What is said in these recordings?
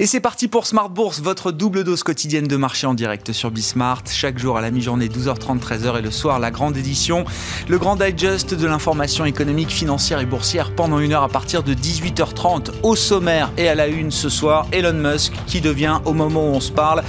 Et c'est parti pour Smart Bourse, votre double dose quotidienne de marché en direct sur Bismart. Chaque jour à la mi-journée, 12h30, 13h et le soir, la grande édition. Le grand digest de l'information économique, financière et boursière pendant une heure à partir de 18h30. Au sommaire et à la une ce soir, Elon Musk qui devient, au moment où on se parle,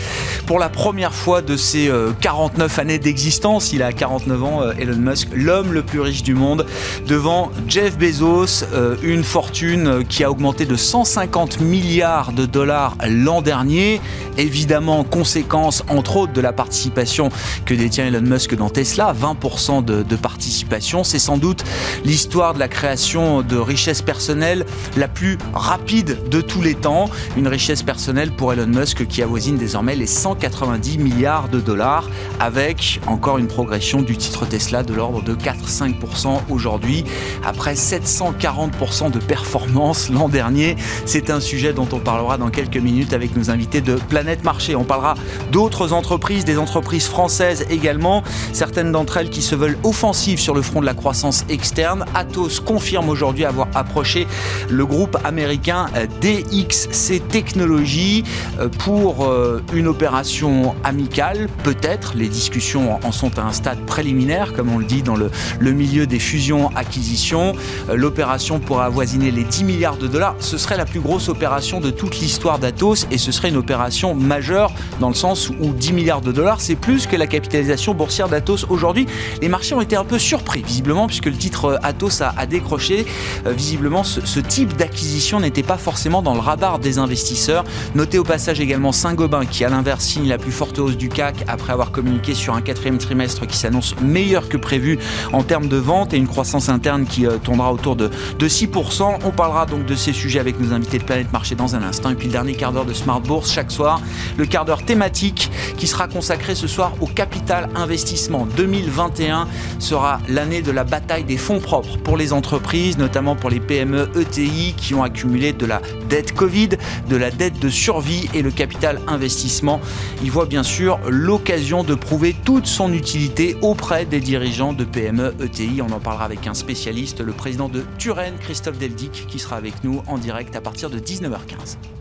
pour la première fois de ses 49 euh, années d'existence, il a 49 ans, euh, Elon Musk, l'homme le plus riche du monde, devant Jeff Bezos, euh, une fortune qui a augmenté de 150 milliards de dollars l'an dernier. Évidemment, conséquence entre autres de la participation que détient Elon Musk dans Tesla, 20% de, de participation. C'est sans doute l'histoire de la création de richesse personnelle la plus rapide de tous les temps. Une richesse personnelle pour Elon Musk qui avoisine désormais les 190 milliards de dollars avec encore une progression du titre Tesla de l'ordre de 4-5% aujourd'hui après 740% de performance l'an dernier. C'est un sujet dont on parlera dans quelques minutes avec nos invités de Planète Marché. On parlera d'autres entreprises, des entreprises françaises également, certaines d'entre elles qui se veulent offensives sur le front de la croissance externe. Atos confirme aujourd'hui avoir approché le groupe américain DXC Technologies euh, pour euh, une opération amicale, peut-être. Les discussions en sont à un stade préliminaire, comme on le dit dans le, le milieu des fusions-acquisitions. Euh, l'opération pourrait avoisiner les 10 milliards de dollars. Ce serait la plus grosse opération de toute l'histoire d'Atos et ce serait une opération majeure dans le sens où 10 milliards de dollars, c'est plus que la capitalisation boursière d'Atos aujourd'hui. Les marchés ont été un peu surpris, visiblement, puisque le titre euh, Atos a, décroché. Euh, visiblement, ce, type d'acquisition n'était pas forcément dans le radar des investisseurs. Notez au passage également Saint-Gobain, qui à l'inverse signe la plus forte hausse du CAC après avoir communiqué sur un quatrième trimestre qui s'annonce meilleur que prévu en termes de vente et une croissance interne qui euh, tournera autour de, de 6%. On parlera donc de ces sujets avec nos invités de Planète Marché dans un instant. Et puis le dernier quart d'heure de Smart Bourse chaque soir. Le quart d'heure thématique qui sera consacré ce soir au capital investissement. 2021 sera l'année de la bataille des fonds propres pour les entreprises, notamment pour les PME ETI qui ont accumulé de la dette Covid, de la dette de survie et le capital investissement. Il voit bien sûr l'occasion de prouver toute son utilité auprès des dirigeants de PME ETI. On en parlera avec un spécialiste, le président de Turen, Christophe Deldic, qui sera avec nous en direct à partir de 19h15.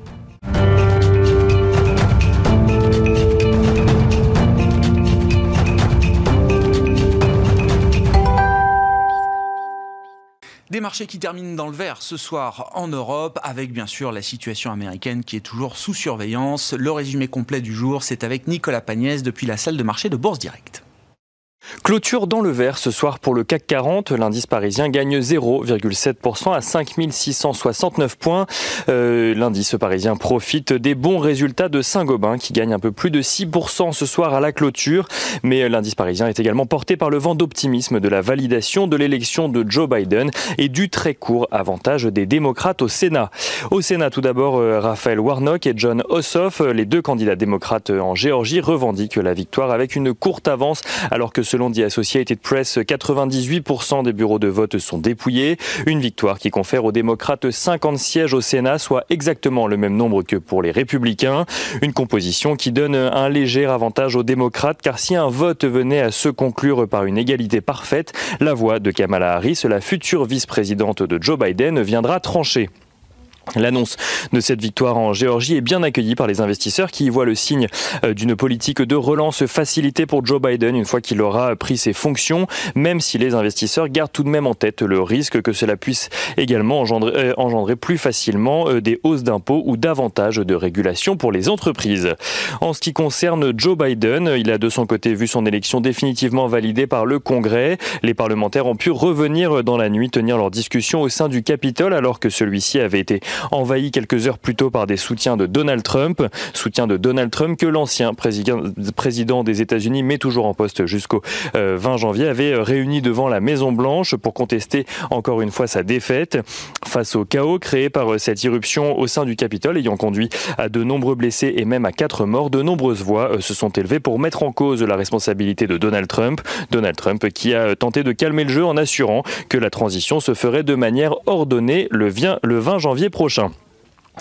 Des marchés qui terminent dans le vert ce soir en Europe, avec bien sûr la situation américaine qui est toujours sous surveillance. Le résumé complet du jour, c'est avec Nicolas Pagnès depuis la salle de marché de Bourse Directe. Clôture dans le vert ce soir pour le CAC 40. L'indice parisien gagne 0,7% à 5669 points. Euh, l'indice parisien profite des bons résultats de Saint-Gobain qui gagne un peu plus de 6% ce soir à la clôture. Mais l'indice parisien est également porté par le vent d'optimisme de la validation de l'élection de Joe Biden et du très court avantage des démocrates au Sénat. Au Sénat, tout d'abord, euh, Raphaël Warnock et John Ossoff, les deux candidats démocrates en Géorgie, revendiquent la victoire avec une courte avance alors que Selon The Associated Press, 98% des bureaux de vote sont dépouillés. Une victoire qui confère aux démocrates 50 sièges au Sénat, soit exactement le même nombre que pour les républicains. Une composition qui donne un léger avantage aux démocrates, car si un vote venait à se conclure par une égalité parfaite, la voix de Kamala Harris, la future vice-présidente de Joe Biden, viendra trancher. L'annonce de cette victoire en Géorgie est bien accueillie par les investisseurs qui y voient le signe euh, d'une politique de relance facilitée pour Joe Biden une fois qu'il aura pris ses fonctions, même si les investisseurs gardent tout de même en tête le risque que cela puisse également engendrer, euh, plus facilement euh, des hausses d'impôts ou davantage de régulation pour les entreprises. En ce qui concerne Joe Biden, il a de son côté vu son élection définitivement validée par le Congrès. Les parlementaires ont pu revenir dans la nuit tenir leur discussion au sein du Capitole alors que celui-ci avait été envahi quelques heures plus tôt par des soutiens de Donald Trump. Soutien de Donald Trump que l'ancien président des États-Unis, mais toujours en poste jusqu'au 20 euh, janvier, avait réuni devant la Maison Blanche pour contester encore une fois sa défaite face au chaos créé par euh, cette irruption au sein du Capitole ayant conduit à de nombreux blessés et même à quatre morts. De nombreuses voix euh, se sont élevées pour mettre en cause la responsabilité de Donald Trump. Donald Trump qui a tenté de calmer le jeu en assurant que la transition se ferait de manière ordonnée le 20 janvier prochain. Orsa.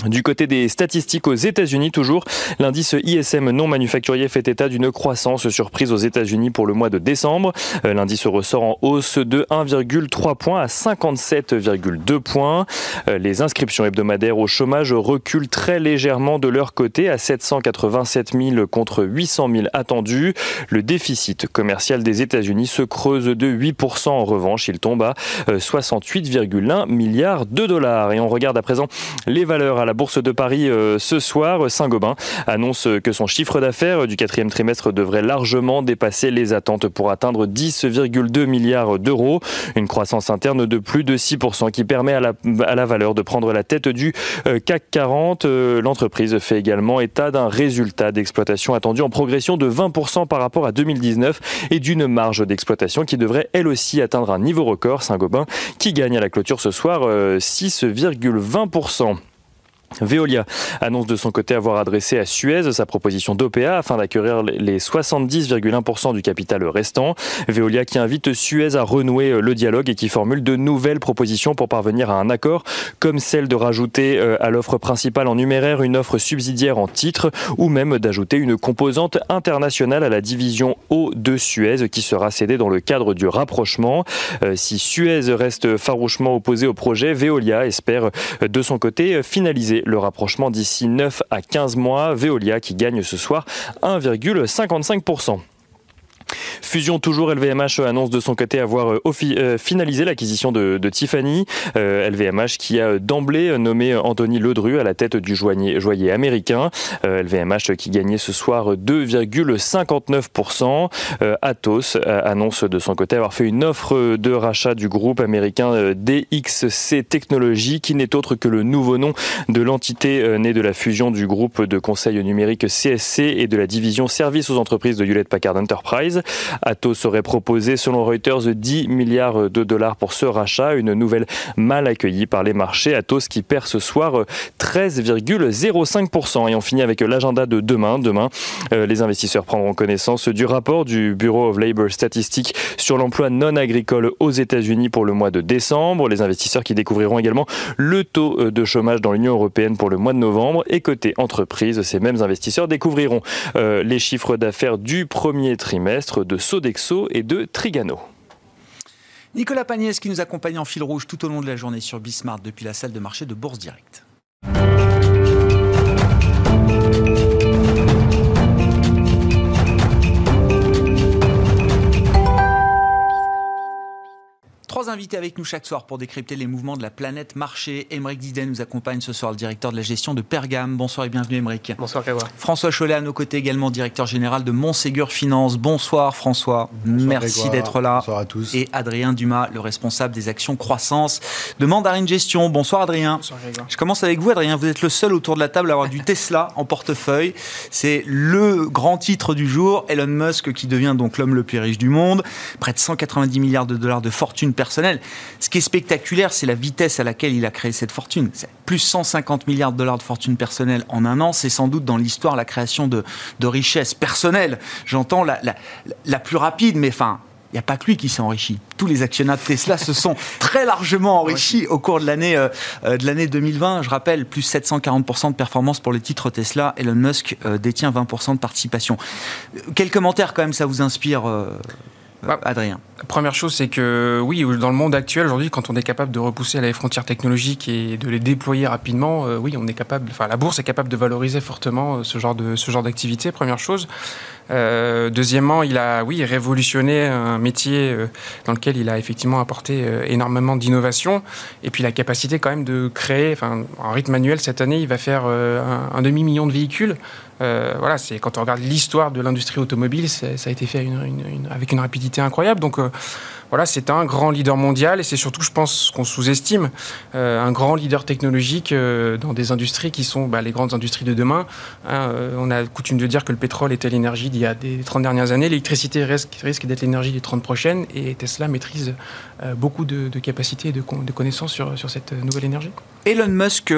Du côté des statistiques aux États-Unis, toujours, l'indice ISM non manufacturier fait état d'une croissance surprise aux États-Unis pour le mois de décembre. Euh, l'indice ressort en hausse de 1,3 points à 57,2 points. Euh, les inscriptions hebdomadaires au chômage reculent très légèrement de leur côté à 787 000 contre 800 000 attendus. Le déficit commercial des États-Unis se creuse de 8%. En revanche, il tombe à 68,1 euh, milliards de dollars. Et on regarde à présent les valeurs à la Bourse de Paris euh, ce soir. Saint-Gobain annonce que son chiffre d'affaires du quatrième trimestre devrait largement dépasser les attentes pour atteindre 10,2 milliards d'euros. Une croissance interne de plus de 6% qui permet à la, valeur de prendre la tête du euh, CAC 40. Euh, l'entreprise fait également état d'un résultat d'exploitation attendu en progression de 20% par rapport à 2019 et d'une marge d'exploitation qui devrait elle aussi atteindre un niveau record. Saint-Gobain qui gagne à la clôture ce soir 6,20%. Veolia annonce de son côté avoir adressé à Suez sa proposition d'OPA afin d'acquérir les 70,1% du capital restant. Veolia qui invite Suez à renouer le dialogue et qui formule de nouvelles propositions pour parvenir à un accord, comme celle de rajouter euh, à l'offre principale en numéraire une offre subsidiaire en titre ou même d'ajouter une composante internationale à la division eau de Suez qui sera cédée dans le cadre du rapprochement. Euh, si Suez reste farouchement opposé au projet, Veolia espère euh, de son côté finaliser le rapprochement d'ici 9 à 15 mois. Veolia qui gagne ce soir 1,55%. Fusion toujours, LVMH annonce de son côté avoir euh, euh, finalisé l'acquisition de, Tiffany. LVMH euh, qui a d'emblée nommé Anthony Ledru à la tête du joaillier, américain. LVMH qui gagnait ce soir 2,59%. Atos annonce de son côté avoir fait une offre de rachat du groupe américain DXC Technologies qui n'est autre que le nouveau nom de l'entité née de la fusion du groupe de conseil numérique CSC et de la division services aux entreprises de Hewlett Packard Enterprise. Atos aurait proposé, selon Reuters, 10 milliards de dollars pour ce rachat, une nouvelle mal accueillie par les marchés. Atos qui perd ce soir 13,05%. Et on finit avec l'agenda de demain. Demain, euh, les investisseurs prendront connaissance du rapport du Bureau of Labor Statistics sur l'emploi non agricole aux États-Unis pour le mois de décembre. Les investisseurs qui découvriront également le taux euh, de chômage dans l'Union européenne pour le mois de novembre. Et côté entreprise, ces mêmes investisseurs découvriront euh, les chiffres d'affaires du premier trimestre de Sodexo et de Trigano. Nicolas Pagnès qui nous accompagne en fil rouge tout au long de la journée sur Bismart depuis la salle de marché de Bourse Direct. Trois invités avec nous chaque soir pour décrypter les mouvements de la planète marché. Émeric Didet nous accompagne ce soir, le directeur de la gestion de Pergame. Bonsoir et bienvenue Émeric. Bonsoir Grégoire. François Cholet à nos côtés également, directeur général de Montségur Finance. Bonsoir François. Merci d'être là. Bonsoir à tous. Et Adrien Dumas, le responsable des actions croissance de Mandarine Gestion. Bonsoir Adrien. Bonsoir Grégoire. Je commence avec vous Adrien. Vous êtes le seul autour de la table à avoir du Tesla en portefeuille. C'est le grand titre du jour. Elon Musk qui devient donc l'homme le plus riche du monde. Près de 190 milliards de dollars de fortune personnelle. Ce qui est spectaculaire, c'est la vitesse à laquelle il a créé cette fortune. Plus 150 milliards de dollars de fortune personnelle en un an, c'est sans doute dans l'histoire la création de, de richesses personnelles. J'entends la, la, plus rapide, mais enfin, il n'y a pas que lui qui s'est enrichi. Tous les actionnaires de Tesla se sont très largement enrichis au cours de l'année euh, euh, de l'année 2020. Je rappelle, plus 740% de performance pour les titres Tesla. Elon Musk euh, détient 20% de participation. Quel commentaire quand même ça vous inspire bah, Adrien Première chose, c'est que oui, dans le monde actuel, aujourd'hui, quand on est capable de repousser les frontières technologiques et de les déployer rapidement, euh, oui, on est capable, enfin, la bourse est capable de valoriser fortement euh, ce genre de ce genre d'activité. Première chose. Euh, deuxièmement, il a, oui, révolutionné un métier dans lequel il a effectivement apporté énormément d'innovation. Et puis la capacité quand même de créer, enfin, en rythme manuel cette année, il va faire un, demi million de véhicules. Voilà, c'est quand on regarde l'histoire de l'industrie automobile, ça a été fait avec une rapidité incroyable. Donc voilà, c'est un grand leader mondial et c'est surtout, je pense, qu'on sous-estime, euh, un grand leader technologique euh, dans des industries qui sont bah, les grandes industries de demain. Hein, euh, on a coutume de dire que le pétrole était l'énergie d'il y a des 30 dernières années. L'électricité risque, risque d'être l'énergie des 30 prochaines et Tesla maîtrise beaucoup de, capacités et de, connaissances sur, sur, cette nouvelle énergie. Elon Musk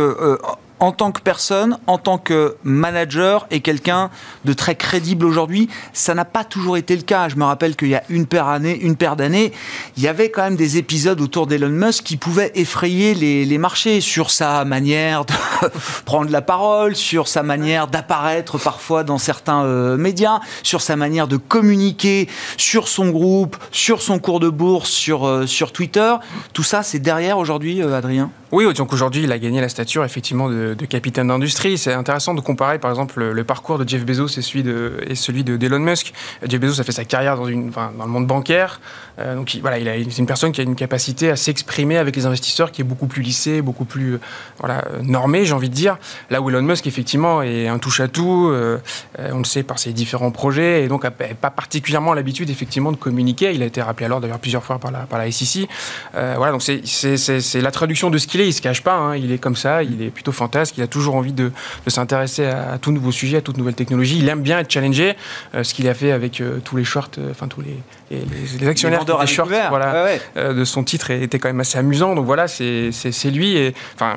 en tant que personne, en tant que manager et quelqu'un de très crédible aujourd'hui. Ça n'a pas toujours été le cas. Je me rappelle qu'il y a une paire d'années, une paire d'années, il y avait quand même des épisodes autour d'Elon Musk qui pouvaient effrayer les, marchés sur sa manière de prendre la parole, sur sa manière d'apparaître parfois dans certains euh, médias, sur sa manière de communiquer, sur son groupe, sur son cours de bourse, sur, euh, Twitter. Tout ça, c'est derrière aujourd'hui, euh, Adrien? Oui, donc aujourd'hui, il a gagné la stature effectivement de, de capitaine d'industrie. C'est intéressant de comparer, par exemple, le, parcours de Jeff Bezos et celui de, et celui de d'Elon Musk. Jeff Bezos a fait sa carrière dans, le monde bancaire. Euh, donc il, voilà, c'est une personne qui a une capacité à s'exprimer avec les investisseurs qui est beaucoup plus lissée, beaucoup plus euh, voilà, normée, j'ai envie de dire. Là où Elon Musk, effectivement, est un touche-à-tout, euh, on le sait par ses différents projets, et donc n'a pas particulièrement l'habitude, effectivement, de communiquer. Il a été rappelé alors d'ailleurs plusieurs fois par la, SEC. voilà, donc c'est, la traduction de ce qu'il il se cache pas, hein. il est comme ça, il est plutôt fantasque, il a toujours envie de, s'intéresser à, tout nouveau sujet, à toute nouvelle technologie? Il aime bien être challengé, euh, ce qu'il a fait avec euh, tous les shorts, euh, enfin tous les, les, actionnaires des shorts voilà, de son titre était quand même assez amusant. Donc voilà, c'est lui. Et, enfin,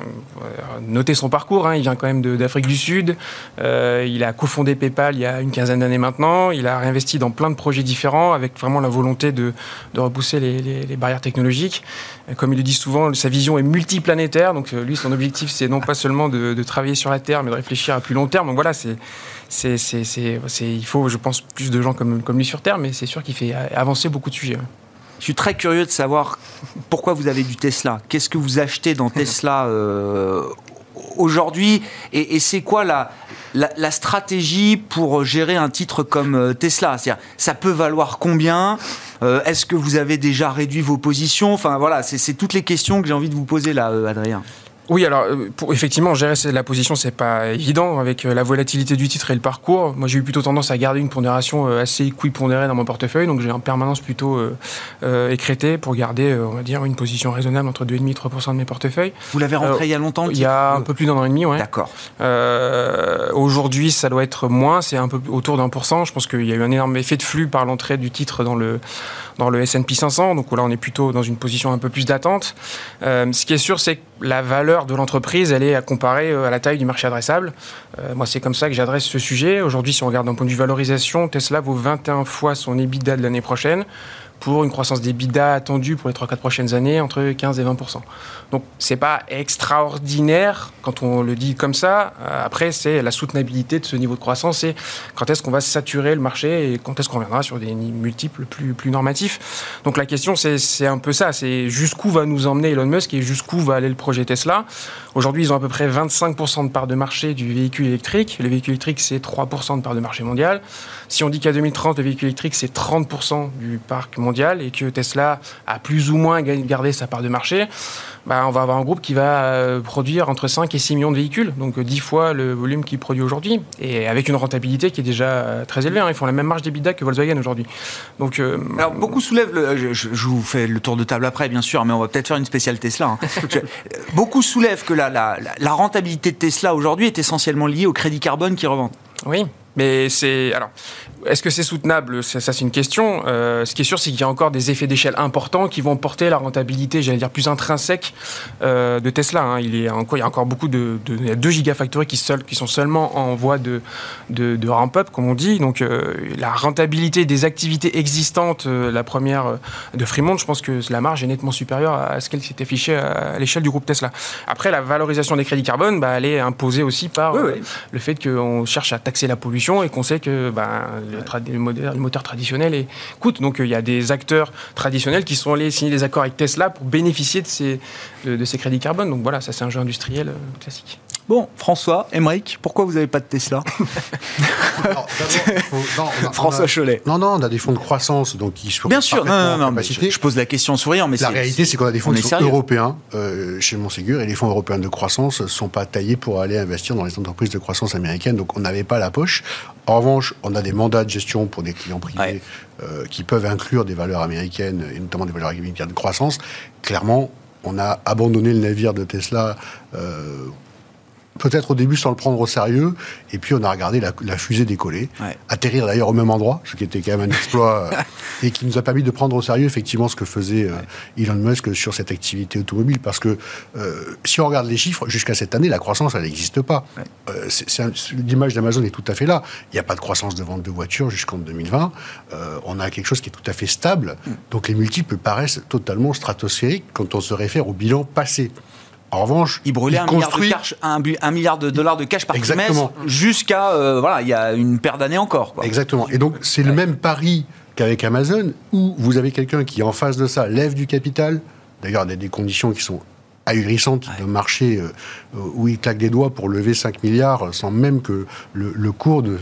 notez son parcours, hein. il vient quand même d'Afrique du Sud, il a cofondé PayPal il y a une quinzaine d'années maintenant, il a réinvesti dans plein de projets différents avec vraiment la volonté de, de repousser les, les barrières technologiques. Comme il le dit souvent, sa vision est multiple planétaire. Donc euh, lui, son objectif, c'est non pas seulement de, travailler sur la Terre, mais de réfléchir à plus long terme. Donc voilà, c'est, c'est, c'est, il faut, je pense, plus de gens comme, lui sur Terre, mais c'est sûr qu'il fait avancer beaucoup de sujets. Je suis très curieux de savoir pourquoi vous avez du Tesla. Qu'est-ce que vous achetez dans Tesla euh, aujourd'hui? Et, c'est quoi la, la, stratégie pour gérer un titre comme euh, Tesla? C'est-à-dire, ça peut valoir combien? Euh, Est-ce que vous avez déjà réduit vos positions? Enfin voilà, c'est toutes les questions que j'ai envie de vous poser là, Adrien. Oui, alors euh, pour effectivement gérer la position, c'est pas évident avec euh, la volatilité du titre et le parcours. Moi, j'ai eu plutôt tendance à garder une pondération euh, assez équipondérée dans mon portefeuille, donc j'ai en permanence plutôt euh, écrété pour garder, on va dire, une position raisonnable entre 2,5 et 3 de mes portefeuilles. Vous l'avez rentré il y a longtemps Il y a un peu plus d'un an et demi, ouais. D'accord. Aujourd'hui, ça doit être moins, c'est un peu autour d'un pour cent. Je pense qu'il y a eu un énorme effet de flux par l'entrée du titre dans le dans le S&P 500, donc là on est plutôt dans une position un peu plus d'attente. ce qui est sûr, c'est que la valeur de l'entreprise, elle est à comparer euh, à la taille du marché adressable. Euh, moi, c'est comme ça que j'adresse ce sujet. Aujourd'hui, si on regarde d'un point de vue valorisation, Tesla vaut 21 fois son EBITDA de l'année prochaine pour une croissance des attendue pour les 3-4 prochaines années entre 15 et 20 Donc c'est pas extraordinaire quand on le dit comme ça. Euh, après, c'est la soutenabilité de ce niveau de croissance et quand est-ce qu'on va saturer le marché et quand est-ce qu'on reviendra sur des multiples plus, plus normatifs. Donc la question, c'est un peu ça. C'est jusqu'où va nous emmener Elon Musk et jusqu'où va aller le projet Tesla. Aujourd'hui, ils ont à peu près 25% de part de marché du véhicule électrique. Le véhicule électrique, c'est 3% de part de marché mondial. Si on dit qu'à 2030, le véhicule électrique, c'est 30% du parc mondial, et que Tesla a plus ou moins gardé sa part de marché, bah, on va avoir un groupe qui va euh, produire entre 5 et 6 millions de véhicules, donc 10 fois le volume qu'il produit aujourd'hui, et avec une rentabilité qui est déjà euh, très élevée. Hein. Ils font la même marge d'EBITDA que Volkswagen aujourd'hui. Donc, euh, Alors, beaucoup soulèvent, le, je, vous fais le tour de table après, bien sûr, mais on va peut-être faire une spéciale Tesla. Hein. beaucoup soulèvent que la, la, la rentabilité de Tesla aujourd'hui est essentiellement liée au crédit carbone qui revend. Oui, mais c'est alors, est-ce que c'est soutenable? Ça, c'est une question. Euh, ce qui est sûr, c'est qu'il y a encore des effets d'échelle importants qui vont porter la rentabilité, j'allais dire plus intrinsèque euh, de Tesla. Hein. Il, y a encore, il y a encore beaucoup de, de il y a deux gigafactories qui, seul, qui sont seulement en voie de, de, de ramp-up, comme on dit. Donc, euh, la rentabilité des activités existantes, la première de Fremont, je pense que la marge est nettement supérieure à ce qu'elle s'est affichée à, l'échelle du groupe Tesla. Après, la valorisation des crédits carbone, bah, elle est imposée aussi par le fait qu'on cherche à taxer la pollution et qu'on sait que ben, le, moteur, traditionnel est, coûte. Donc il y a des acteurs traditionnels qui sont allés signer des accords avec Tesla pour bénéficier de ces, de, ces crédits carbone. Donc voilà, ça c'est un jeu industriel euh, classique. Bon, François, Emmerich, pourquoi vous n'avez pas de Tesla François Cholet. Non, non, on a des fonds de croissance, donc qui Bien sûr, non, non, non, je, pose la question en souriant, mais la réalité, c'est qu'on a des fonds européens euh, chez Montségur, et les fonds européens de croissance ne sont pas taillés pour aller investir dans les entreprises de croissance américaines, donc on n'avait pas la poche. En revanche, on a des mandats de gestion pour des clients privés euh, qui peuvent inclure des valeurs américaines, et notamment des valeurs américaines de croissance. Clairement, on a abandonné le navire de Tesla. Euh, peut-être au début sans le prendre au sérieux, et puis on a regardé la, fusée décoller, atterrir d'ailleurs au même endroit, ce qui était quand même un exploit, euh, et qui nous a permis de prendre au sérieux effectivement ce que faisait euh, Elon Musk sur cette activité automobile, parce que si on regarde les chiffres, jusqu'à cette année, la croissance, elle n'existe pas. L'image d'Amazon est tout à fait là. Il n'y a pas de croissance de vente de voitures jusqu'en 2020. on a quelque chose qui est tout à fait stable, mm. donc les multiples paraissent totalement stratosphériques quand on se réfère au bilan passé. En revanche, il brûlait un, milliard de dollars de cash par trimestre jusqu'à euh, voilà, il y a une paire d'années encore. Exactement. Et donc c'est le même pari qu'avec Amazon où vous avez quelqu'un qui en face de ça lève du capital. D'ailleurs, il y a des conditions qui sont ahurissante de marché euh, où il claque des doigts pour lever 5 milliards sans même que le, cours ne,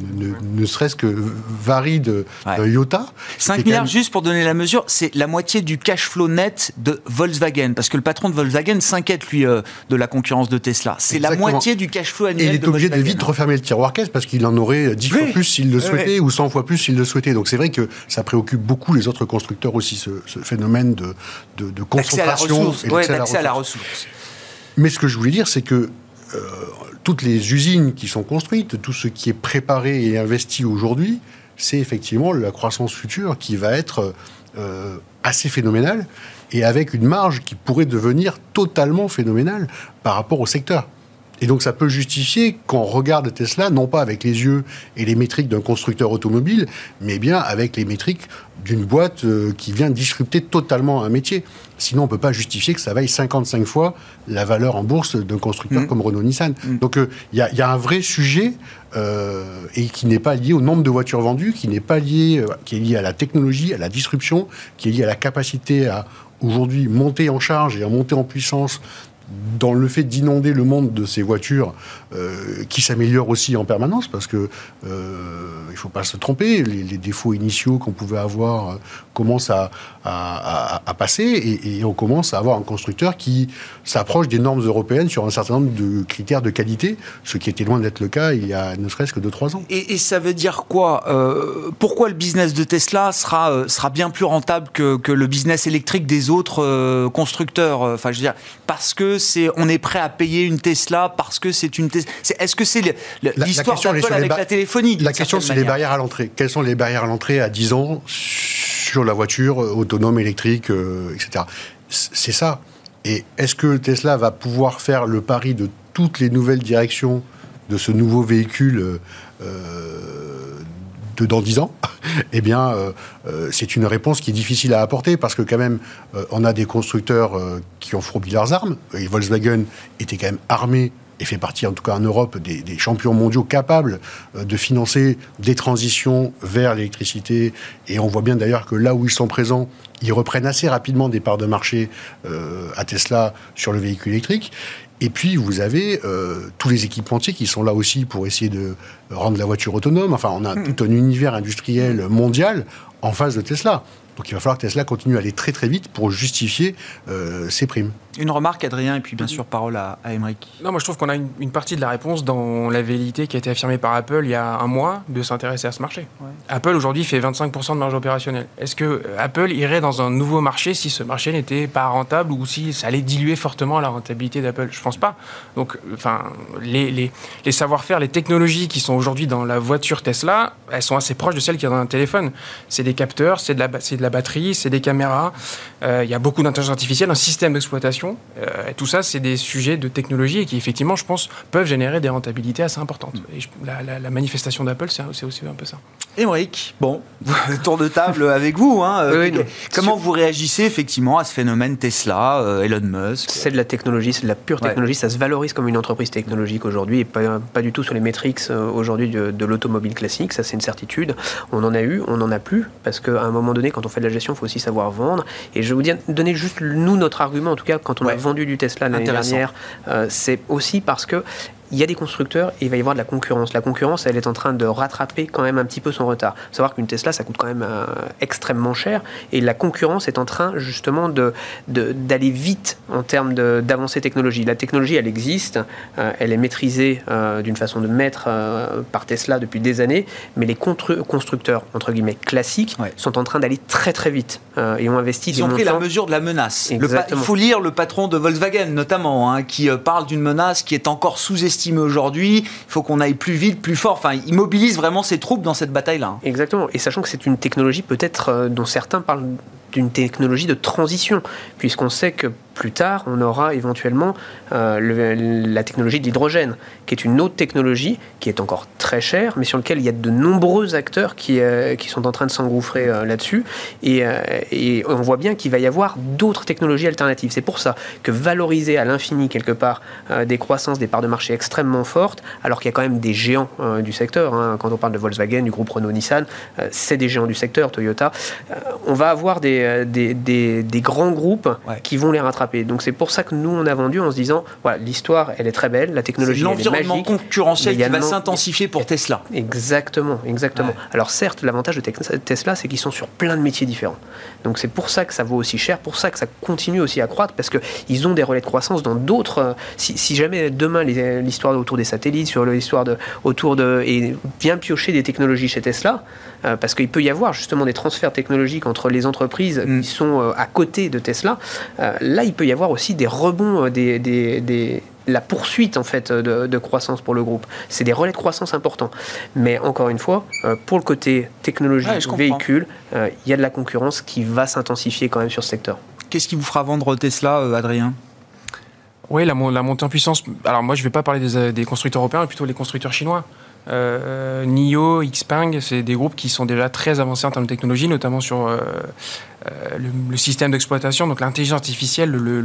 ne, serait-ce que varie de, iota. 5 milliards, juste pour donner la mesure, c'est la moitié du cash flow net de Volkswagen. Parce que le patron de Volkswagen s'inquiète, lui, euh, de la concurrence de Tesla. C'est la moitié du cash flow annuel. Et il est obligé de vite refermer le tiroir caisse parce qu'il en aurait 10 fois plus s'il le souhaitait ou 100 fois plus s'il le souhaitait. Donc c'est vrai que ça préoccupe beaucoup les autres constructeurs aussi, ce, phénomène de, de, concentration d'accès à la ressource. Mais ce que je voulais dire, c'est que euh, toutes les usines qui sont construites, tout ce qui est préparé et investi aujourd'hui, c'est effectivement la croissance future qui va être euh, assez phénoménale et avec une marge qui pourrait devenir totalement phénoménale par rapport au secteur. Et donc ça peut justifier qu'on regarde Tesla, non pas avec les yeux et les métriques d'un constructeur automobile, mais bien avec les métriques d'une boîte euh, qui vient disrupter totalement un métier. Sinon, on ne peut pas justifier que ça vaille 55 fois la valeur en bourse d'un constructeur mmh. comme Renault-Nissan. Mmh. Donc il y, a un vrai sujet euh, et qui n'est pas lié au nombre de voitures vendues, qui n'est pas lié, euh, qui est lié à la technologie, à la disruption, qui est lié à la capacité à aujourd'hui monter en charge et à monter en puissance dans le fait d'inonder le monde de ces voitures euh, qui s'améliorent aussi en permanence, parce que euh, il ne faut pas se tromper, les, défauts initiaux qu'on pouvait avoir euh, commencent à, passer et, on commence à avoir un constructeur qui s'approche des normes européennes sur un certain nombre de critères de qualité, ce qui était loin d'être le cas il y a ne serait-ce que 2-3 ans. Et, ça veut dire quoi Pourquoi le business de Tesla sera, sera bien plus rentable que, que le business électrique des autres constructeurs Enfin, je veux dire, parce que c'est on est prêt à payer une Tesla parce que c'est une Tesla. Est-ce que c'est l'histoire d'Apple avec la téléphonie La question, c'est les barrières à l'entrée. Quelles sont les barrières à l'entrée à 10 ans sur la voiture euh, autonome, électrique, euh, etc. C'est ça. Et est-ce que Tesla va pouvoir faire le pari de toutes les nouvelles directions de ce nouveau véhicule euh, de dans 10 ans Eh bien, c'est une réponse qui est difficile à apporter parce que quand même, on a des constructeurs qui ont fourbi leurs armes. Et Volkswagen était quand même armé et fait partie, en tout cas en Europe, des, champions mondiaux capables euh, de financer des transitions vers l'électricité. Et on voit bien d'ailleurs que là où ils sont présents, ils reprennent assez rapidement des parts de marché euh, à Tesla sur le véhicule électrique. Et puis, vous avez euh, tous les équipementiers qui sont là aussi pour essayer de rendre la voiture autonome. Enfin, on a hmm. tout un univers industriel mondial en face de Tesla. Donc il va falloir que Tesla continue à aller très très vite pour justifier euh, ses primes. Une remarque, Adrien, et puis bien sûr parole à, à Non, moi je trouve qu'on a une, partie de la réponse dans la vérité qui a été affirmée par Apple il y a un mois de s'intéresser à ce marché. Apple aujourd'hui fait 25% de marge opérationnelle. Est-ce que euh, Apple irait dans un nouveau marché si ce marché n'était pas rentable ou si ça allait diluer fortement la rentabilité d'Apple? Je pense pas. Donc, enfin, les, les, les savoir-faire, les technologies qui sont aujourd'hui dans la voiture Tesla, elles sont assez proches de celles qu'il y a dans un téléphone. C'est des capteurs, c'est de la, de la batterie, c'est des caméras, euh, il y a beaucoup d'intelligence artificielle, un système d'exploitation. Euh, et tout ça, c'est des sujets de technologie et qui, effectivement, je pense, peuvent générer des rentabilités assez importantes. Et la, manifestation d'Apple, c'est aussi un peu ça. Émeric, bon, tour de table avec vous. Hein, euh, comment vous réagissez effectivement à ce phénomène Tesla, Elon Musk? C'est de la technologie, c'est de la pure technologie. Ça se valorise comme une entreprise technologique aujourd'hui et pas, pas, du tout sur les métriques aujourd'hui de, de l'automobile classique. Ça, c'est une certitude. On en a eu, on n'en a plus parce qu'à un moment donné, quand on fait de la gestion, il faut aussi savoir vendre. Et je vais vous dire, donner juste nous notre argument, en tout cas quand on a vendu du Tesla l'année dernière, euh, c'est aussi parce que il y a des constructeurs et il va y avoir de la concurrence. La concurrence, elle est en train de rattraper quand même un petit peu son retard. Faut savoir qu'une Tesla, ça coûte quand même euh, extrêmement cher et la concurrence est en train justement d'aller de, d'aller vite en termes d'avancée technologie. La technologie, elle existe, euh, elle est maîtrisée euh, d'une façon de maître par Tesla depuis des années, mais les constructeurs, entre guillemets, classiques, sont en train d'aller très très vite et ont investi Ils ont pris la mesure de la menace. il faut lire le patron de Volkswagen notamment, hein, qui parle d'une menace qui est encore sous-estimée aujourd'hui. Il faut qu'on aille plus vite, plus fort. Enfin, il mobilise vraiment ses troupes dans cette bataille-là. Hein. Exactement. Et sachant que c'est une technologie peut-être euh, dont certains parlent d'une technologie de transition, puisqu'on sait que plus tard, on aura éventuellement euh, la technologie de l'hydrogène, qui est une autre technologie qui est encore très chère, mais sur laquelle il y a de nombreux acteurs qui, euh, qui sont en train de s'engouffrer euh, là-dessus. Et, et, on voit bien qu'il va y avoir d'autres technologies alternatives. C'est pour ça que valoriser à l'infini, quelque part, des croissances, des parts de marché extrêmement fortes, alors qu'il y a quand même des géants du secteur, hein, quand on parle de Volkswagen, du groupe Renault-Nissan, c'est des géants du secteur, Toyota, on va avoir des, des, des, grands groupes qui vont les rattraper donc c'est pour ça que nous, on a vendu en se disant, voilà, l'histoire, elle est très belle, la technologie, est L'environnement concurrentiel qui va s'intensifier pour Tesla. Exactement, exactement. Alors certes, l'avantage de Tesla, c'est qu'ils sont sur plein de métiers différents. Donc c'est pour ça que ça vaut aussi cher, pour ça que ça continue aussi à croître, parce qu'ils ont des relais de croissance dans d'autres... Euh, si, jamais demain, l'histoire autour des satellites, sur l'histoire de, autour de... et bien piocher des technologies chez Tesla, euh, parce qu'il peut y avoir justement des transferts technologiques entre les entreprises mm. qui sont euh, à côté de Tesla. là, il peut y avoir aussi des rebonds, des, la poursuite en fait de, croissance pour le groupe. C'est des relais de croissance importants. Mais encore une fois, pour le côté technologie, véhicule, il y a de la concurrence qui va s'intensifier quand même sur ce secteur. Qu'est-ce qui vous fera vendre Tesla, Adrien? Oui, la, montée en puissance. Alors moi, je ne vais pas parler des, des, constructeurs européens, mais plutôt les constructeurs chinois. Euh, NIO, Xpeng, c'est des groupes qui sont déjà très avancés en termes de technologie, notamment sur euh, euh, le, système d'exploitation, donc l'intelligence artificielle, le,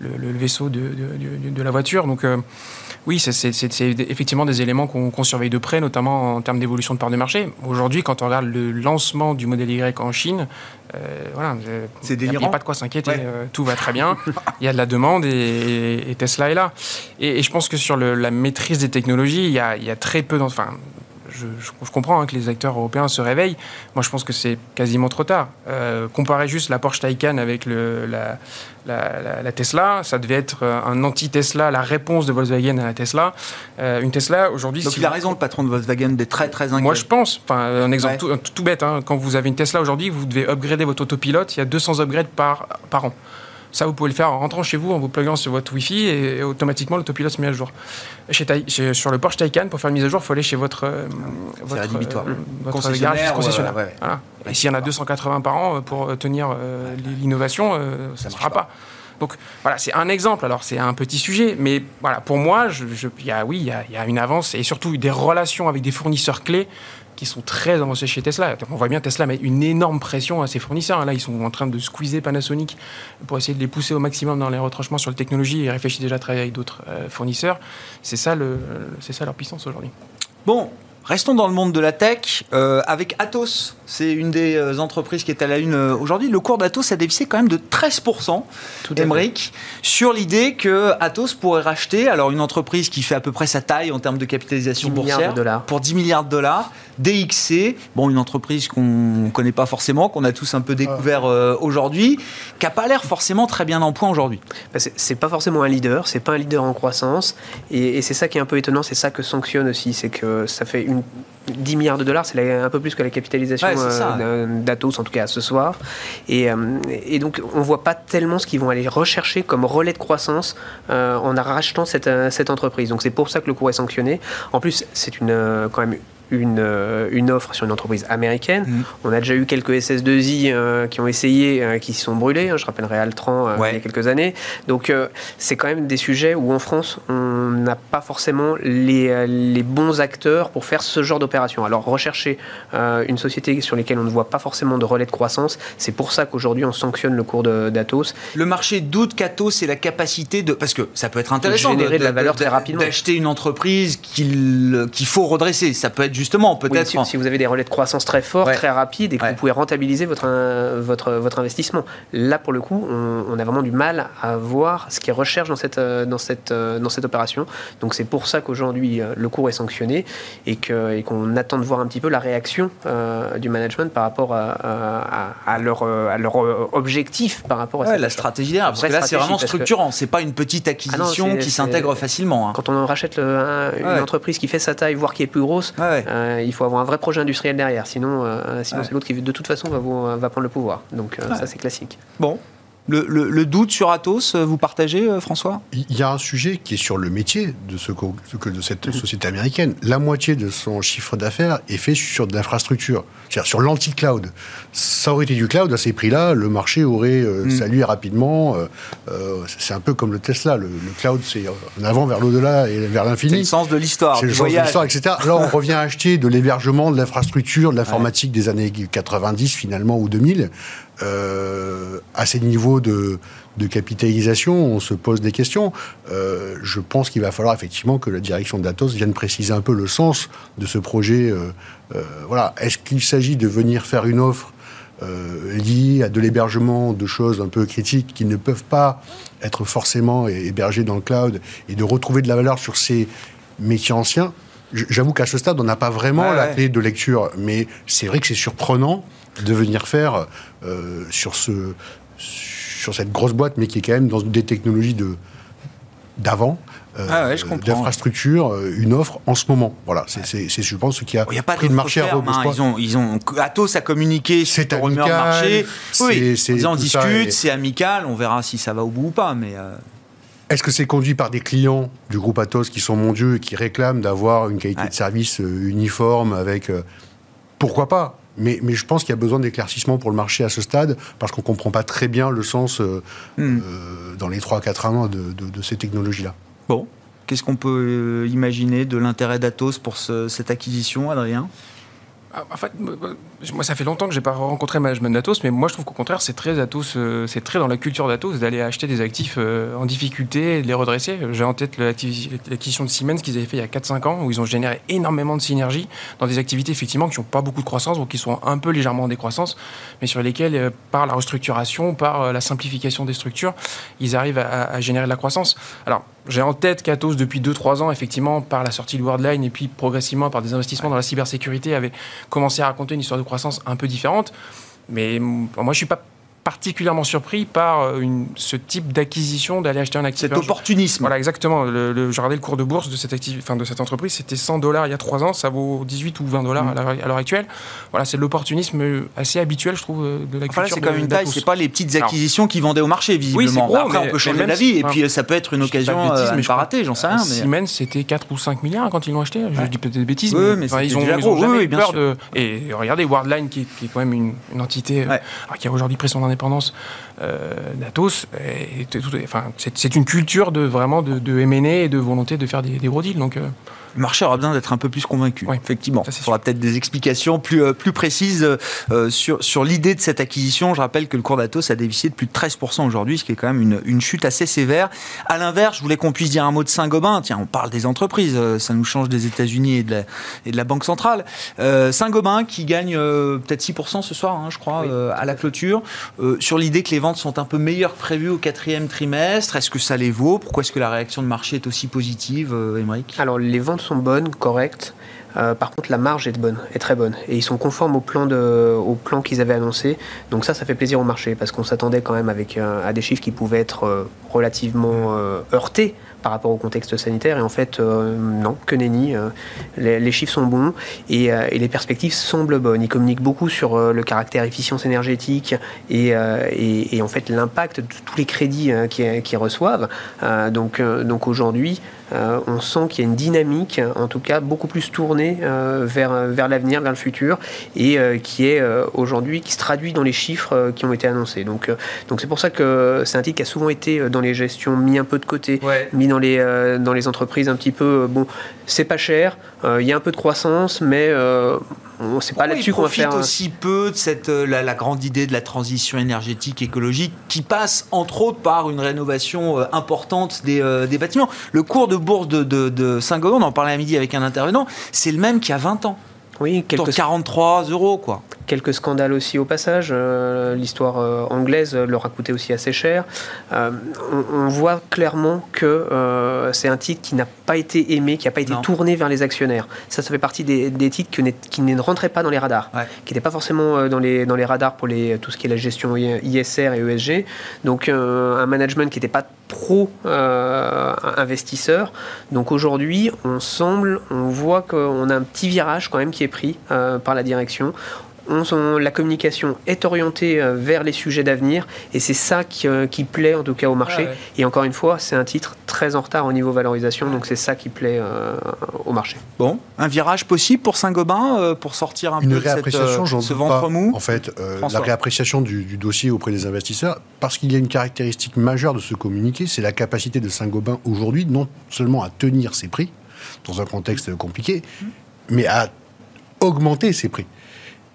vaisseau de, la voiture. Donc oui, c'est effectivement des éléments qu'on surveille de près, notamment en termes d'évolution de part de marché. Aujourd'hui, quand on regarde le lancement du modèle Y en Chine, voilà, il n'y a, pas de quoi s'inquiéter. tout va très bien. Il y a de la demande et, Tesla est là. Et, je pense que sur la maîtrise des technologies, il y a, il y a très peu enfin, je, comprends hein, que les acteurs européens se réveillent. Moi, je pense que c'est quasiment trop tard. Euh, comparer juste la Porsche Taycan avec le, la, la, Tesla, ça devait être euh, un anti-Tesla, la réponse de Volkswagen à la Tesla. Euh, une Tesla, aujourd'hui... Donc il a raison, le patron de Volkswagen, d'être très, très inquiet. Moi, je pense. Enfin, un exemple tout, bête. Hein. quand vous avez une Tesla aujourd'hui, vous devez upgrader votre autopilote. Il y a 200 upgrades par, par an. Ça, vous pouvez le faire en rentrant chez vous, en vous pluguant sur votre Wi-Fi et, automatiquement l'autopilote se met à jour. Chez, sur le Porsche Taycan, pour faire une mise à jour, il faut aller chez votre, euh, votre, euh, votre concessionnaire. concessionnaire. Et s'il y en a 280 par an euh, pour tenir l'innovation, ça ne se fera pas. Donc voilà, c'est un exemple. Alors c'est un petit sujet, mais voilà, pour moi, je, y a, oui, il y, y a, une avance et surtout des relations avec des fournisseurs clés qui sont très avancés chez Tesla. On voit bien Tesla met une énorme pression à ses fournisseurs. Là, ils sont en train de squeezer Panasonic pour essayer de les pousser au maximum dans les retranchements sur la technologie et réfléchissent déjà à travailler avec d'autres euh, fournisseurs. C'est ça, ça leur puissance aujourd'hui. Bon, Restons dans le monde de la tech euh, avec Atos. C'est une des euh, entreprises qui est à la une aujourd'hui. Le cours d'Atos a dévissé quand même de 13%, Tout Emmerich, sur l'idée que Atos pourrait racheter alors une entreprise qui fait à peu près sa taille en termes de capitalisation boursière pour 10 milliards de dollars DXC, bon, une entreprise qu'on ne connaît pas forcément, qu'on a tous un peu découvert euh, aujourd'hui, qui n'a pas l'air forcément très bien en point aujourd'hui. Bah, c'est pas forcément un leader, c'est pas un leader en croissance, et, c'est ça qui est un peu étonnant, c'est ça que sanctionne aussi, c'est que ça fait une, 10 milliards de dollars, c'est un peu plus que la capitalisation euh, d'Atos, en tout cas ce soir. Et, euh, et, donc, on ne voit pas tellement ce qu'ils vont aller rechercher comme relais de croissance en rachetant cette, cette entreprise. Donc, c'est pour ça que le cours est sanctionné. En plus, c'est une, quand même une, euh, une offre sur une entreprise américaine. Mm. On a déjà eu quelques SS2I euh, qui ont essayé, euh, qui sont brûlés. Hein, je rappellerai Altran il y a quelques années. Donc c'est quand même des sujets où en France, on n'a pas forcément les, les, bons acteurs pour faire ce genre d'opération. Alors rechercher une société sur laquelle on ne voit pas forcément de relais de croissance, c'est pour ça qu'aujourd'hui on sanctionne le cours d'Atos. Le marché doute qu'Atos ait la capacité de... Parce que ça peut être intéressant de générer de, la valeur très rapidement. D'acheter une entreprise qu'il qu'il faut redresser. Ça peut être justement, peut-être. si, vous avez des relais de croissance très forts, très rapides, et que vous pouvez rentabiliser votre, votre, votre investissement. Là, pour le coup, on, a vraiment du mal à voir ce qui est recherche dans cette, dans cette, dans cette opération. Donc c'est pour ça qu'aujourd'hui, le cours est sanctionné et qu'on attend de voir un petit peu la réaction du management par rapport à, à, leur, à leur objectif par rapport à la stratégie derrière. Parce que là, c'est vraiment structurant. C'est pas une petite ah acquisition qui s'intègre facilement. Hein. Quand on rachète une entreprise qui fait sa taille, voire qui est plus grosse, euh, il faut avoir un vrai projet industriel derrière. Sinon, euh, sinon c'est l'autre qui, de toute façon, va, va prendre le pouvoir. Donc, euh, ça, c'est classique. Bon, le, doute sur Atos, vous partagez, François? Il y a un sujet qui est sur le métier de, ce, de cette société américaine. La moitié de son chiffre d'affaires est fait sur de l'infrastructure, c'est-à-dire sur l'anti-cloud. Ça aurait été du cloud à ces prix-là, le marché aurait mhm. salué rapidement. c'est un peu comme le Tesla. Le, cloud, c'est en avant vers l'au-delà et vers l'infini. C'est le sens de l'histoire. C'est le sens de l'histoire, etc. Là, on revient à acheter de l'hébergement, de l'infrastructure, de l'informatique des années 90 finalement ou 2000. Euh, à ces niveaux de, capitalisation, on se pose des questions. Euh, je pense qu'il va falloir effectivement que la direction d'Atos vienne préciser un peu le sens de ce projet. Euh, voilà, est-ce qu'il s'agit de venir faire une offre liée à de l'hébergement de choses un peu critiques qui ne peuvent pas être forcément hébergées dans le cloud et de retrouver de la valeur sur ces métiers anciens? J'avoue qu'à ce stade, on n'a pas vraiment la clé de lecture, mais c'est vrai que c'est surprenant de venir faire euh, sur, ce, sur cette grosse boîte, mais qui est quand même dans des technologies de, d'avant. Euh, ah d'infrastructure, euh, une offre en ce moment. Voilà, c'est, je pense, ce qui a, Il a pas pris le marché à hein. Ils ont, ils ont, Atos a communiqué c'est amical, marché. Oui, ils en discutent, c'est amical, on verra si ça va au bout ou pas, mais... Est-ce que c'est conduit par des clients du groupe Atos qui sont mondiaux et qui réclament d'avoir une qualité de service uniforme avec... pourquoi pas? Mais, mais, je pense qu'il y a besoin d'éclaircissement pour le marché à ce stade, parce qu'on ne comprend pas très bien le sens euh, hmm. euh, dans les 3-4 ans de, de, ces technologies-là. Bon, qu'est-ce qu'on peut euh, imaginer de l'intérêt d'Atos pour cette acquisition, Adrien? Ah, en fait, moi, ça fait longtemps que j'ai pas rencontré management d'Atos, mais moi, je trouve qu'au contraire, c'est très Atos, euh, c'est très dans la culture d'Atos d'aller acheter des actifs euh, en difficulté et de les redresser. J'ai en tête l'acquisition de Siemens qu'ils avaient fait il y a 4-5 ans, où ils ont généré énormément de synergies dans des activités effectivement qui n'ont pas beaucoup de croissance ou qui sont un peu légèrement en décroissance, mais sur lesquelles, euh, par la restructuration, par la simplification des structures, ils arrivent à, à générer de la croissance. Alors, j'ai en tête qu'Atos, depuis 2-3 ans, effectivement, par la sortie de Worldline et puis progressivement par des investissements dans la cybersécurité, avait commencé à raconter une histoire de croissance un peu différente. Mais moi, je suis pas particulièrement surpris par euh, une, ce type d'acquisition d'aller acheter un actif. Cet opportunisme. Voilà, exactement. Le, le, je regardais le cours de bourse de cette, enfin, de cette entreprise, c'était 100 dollars il y a 3 ans, ça vaut 18 ou 20 dollars à l'heure actuelle. Voilà, c'est de l'opportunisme assez habituel, je trouve, de la culture. c'est comme une taille, c'est pas les petites acquisitions qui vendaient au marché, visiblement. Oui, Après, on peut changer d'avis, et puis ça peut être une occasion de bêtises, euh, mais pas rater, j'en sais rien. Mais... Siemens, c'était 4 ou 5 milliards quand ils l'ont acheté. Je dis peut-être des bêtises, oui, mais, ils ont, ils ont jamais peur de. Et regardez, Worldline, qui est quand même une entité euh, qui a aujourd'hui pris son indépendance Natos, enfin, c'est une culture de vraiment de, de et de volonté de faire des, des gros deals. Donc, euh, le marché aura besoin d'être un peu plus convaincu. Effectivement, il faudra peut-être des explications plus, euh, plus précises euh, sur, sur l'idée de cette acquisition. Je rappelle que le cours d'Atos a dévissé de plus de 13% aujourd'hui, ce qui est quand même une, une chute assez sévère. À l'inverse, je voulais qu'on puisse dire un mot de Saint-Gobain. Tiens, on parle des entreprises, euh, ça nous change des États-Unis et, de la, et de la Banque centrale. Saint-Gobain qui gagne peut-être 6% ce soir, hein, je crois, à la clôture, sur l'idée que les ventes sont un peu meilleures que prévues au quatrième trimestre. Est-ce que ça les vaut? Pourquoi est-ce que la réaction de marché est aussi positive, Émeric? Alors, les ventes sont bonnes, correctes. Euh, par contre, la marge est bonne, est très bonne, et ils sont conformes au plan au plan qu'ils avaient annoncé. Donc ça, ça fait plaisir au marché parce qu'on s'attendait quand même avec euh, à des chiffres qui pouvaient être euh, relativement heurtés par rapport au contexte sanitaire. Et en fait, non, que nenni. Les, chiffres sont bons et, les perspectives semblent bonnes. Ils communiquent beaucoup sur le caractère efficience énergétique et, et, en fait l'impact de tous les crédits qu'ils reçoivent. donc donc aujourd'hui, euh, on sent qu'il y a une dynamique, en tout cas beaucoup plus tournée euh, vers, vers l'avenir, vers le futur, et euh, qui est aujourd'hui, qui se traduit dans les chiffres qui ont été annoncés. Donc donc c'est pour ça que c'est un titre qui a souvent été dans les gestions mis un peu de côté, mis dans les, dans les entreprises un petit peu, bon, c'est pas cher, il y a un peu de croissance, mais c'est pas là-dessus qu'on va faire. aussi peu de cette, la, grande idée de la transition énergétique écologique qui passe entre autres par une rénovation importante des, des bâtiments. Le cours de bourse de, de, Saint-Gobain, on en parlait à midi avec un intervenant, c'est le même qu'il y a 20 ans. Oui, quelques... 43 euros, quoi. Quelques scandales aussi au passage. Euh, l'histoire euh, anglaise leur a coûté aussi assez cher. Euh, on, voit clairement que c'est un titre qui n'a pas été aimé, qui n'a pas été tourné vers les actionnaires. Ça, ça fait partie des, titres qui, ne rentraient pas dans les radars, qui n'étaient pas forcément dans les, dans les radars pour les, tout ce qui est la gestion ISR et ESG. Donc un management qui n'était pas pro-investisseur. Donc aujourd'hui, on semble, on voit qu'on a un petit virage quand même qui est pris par la direction la communication est orientée euh, vers les sujets d'avenir et c'est ça qui, euh, plaît en tout cas au marché. Et encore une fois, c'est un titre très en retard au niveau valorisation, donc c'est ça qui plaît euh, au marché. Bon, un virage possible pour Saint-Gobain pour sortir un peu de ce ventre mou? En fait, la réappréciation du, du, dossier auprès des investisseurs, parce qu'il y a une caractéristique majeure de ce communiqué, c'est la capacité de Saint-Gobain aujourd'hui non seulement à tenir ses prix dans un contexte compliqué, mmh. mais à augmenter ses prix.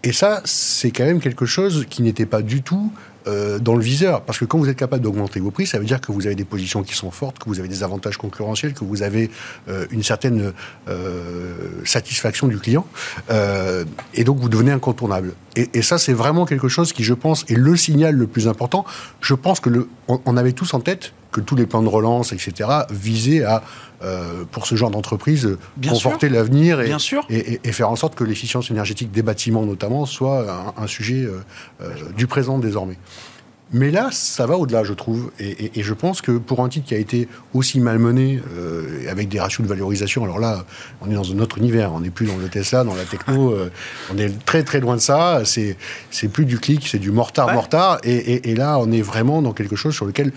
Et ça, c'est quand même quelque chose qui n'était pas du tout euh, dans le viseur. Parce que quand vous êtes capable d'augmenter vos prix, ça veut dire que vous avez des positions qui sont fortes, que vous avez des avantages concurrentiels, que vous avez euh, une certaine euh, satisfaction du client. et donc, vous devenez incontournable. Et, ça, c'est vraiment quelque chose qui, je pense, est le signal le plus important. Je pense que on avait tous en tête que tous les plans de relance, etc., visaient à euh, pour ce genre d'entreprise, conforter l'avenir et, et, faire en sorte que l'efficience énergétique des bâtiments notamment soit un, sujet euh, euh, du présent désormais. Mais là, ça va au-delà, je trouve. Et, je pense que pour un titre qui a été aussi malmené, avec des ratios de valorisation, alors là, on est dans un autre univers. On n'est plus dans le Tesla, dans la techno. on est très, très loin de ça. C'est plus du clic, c'est du mortar-mortar. et, là, on est vraiment dans quelque chose sur lequel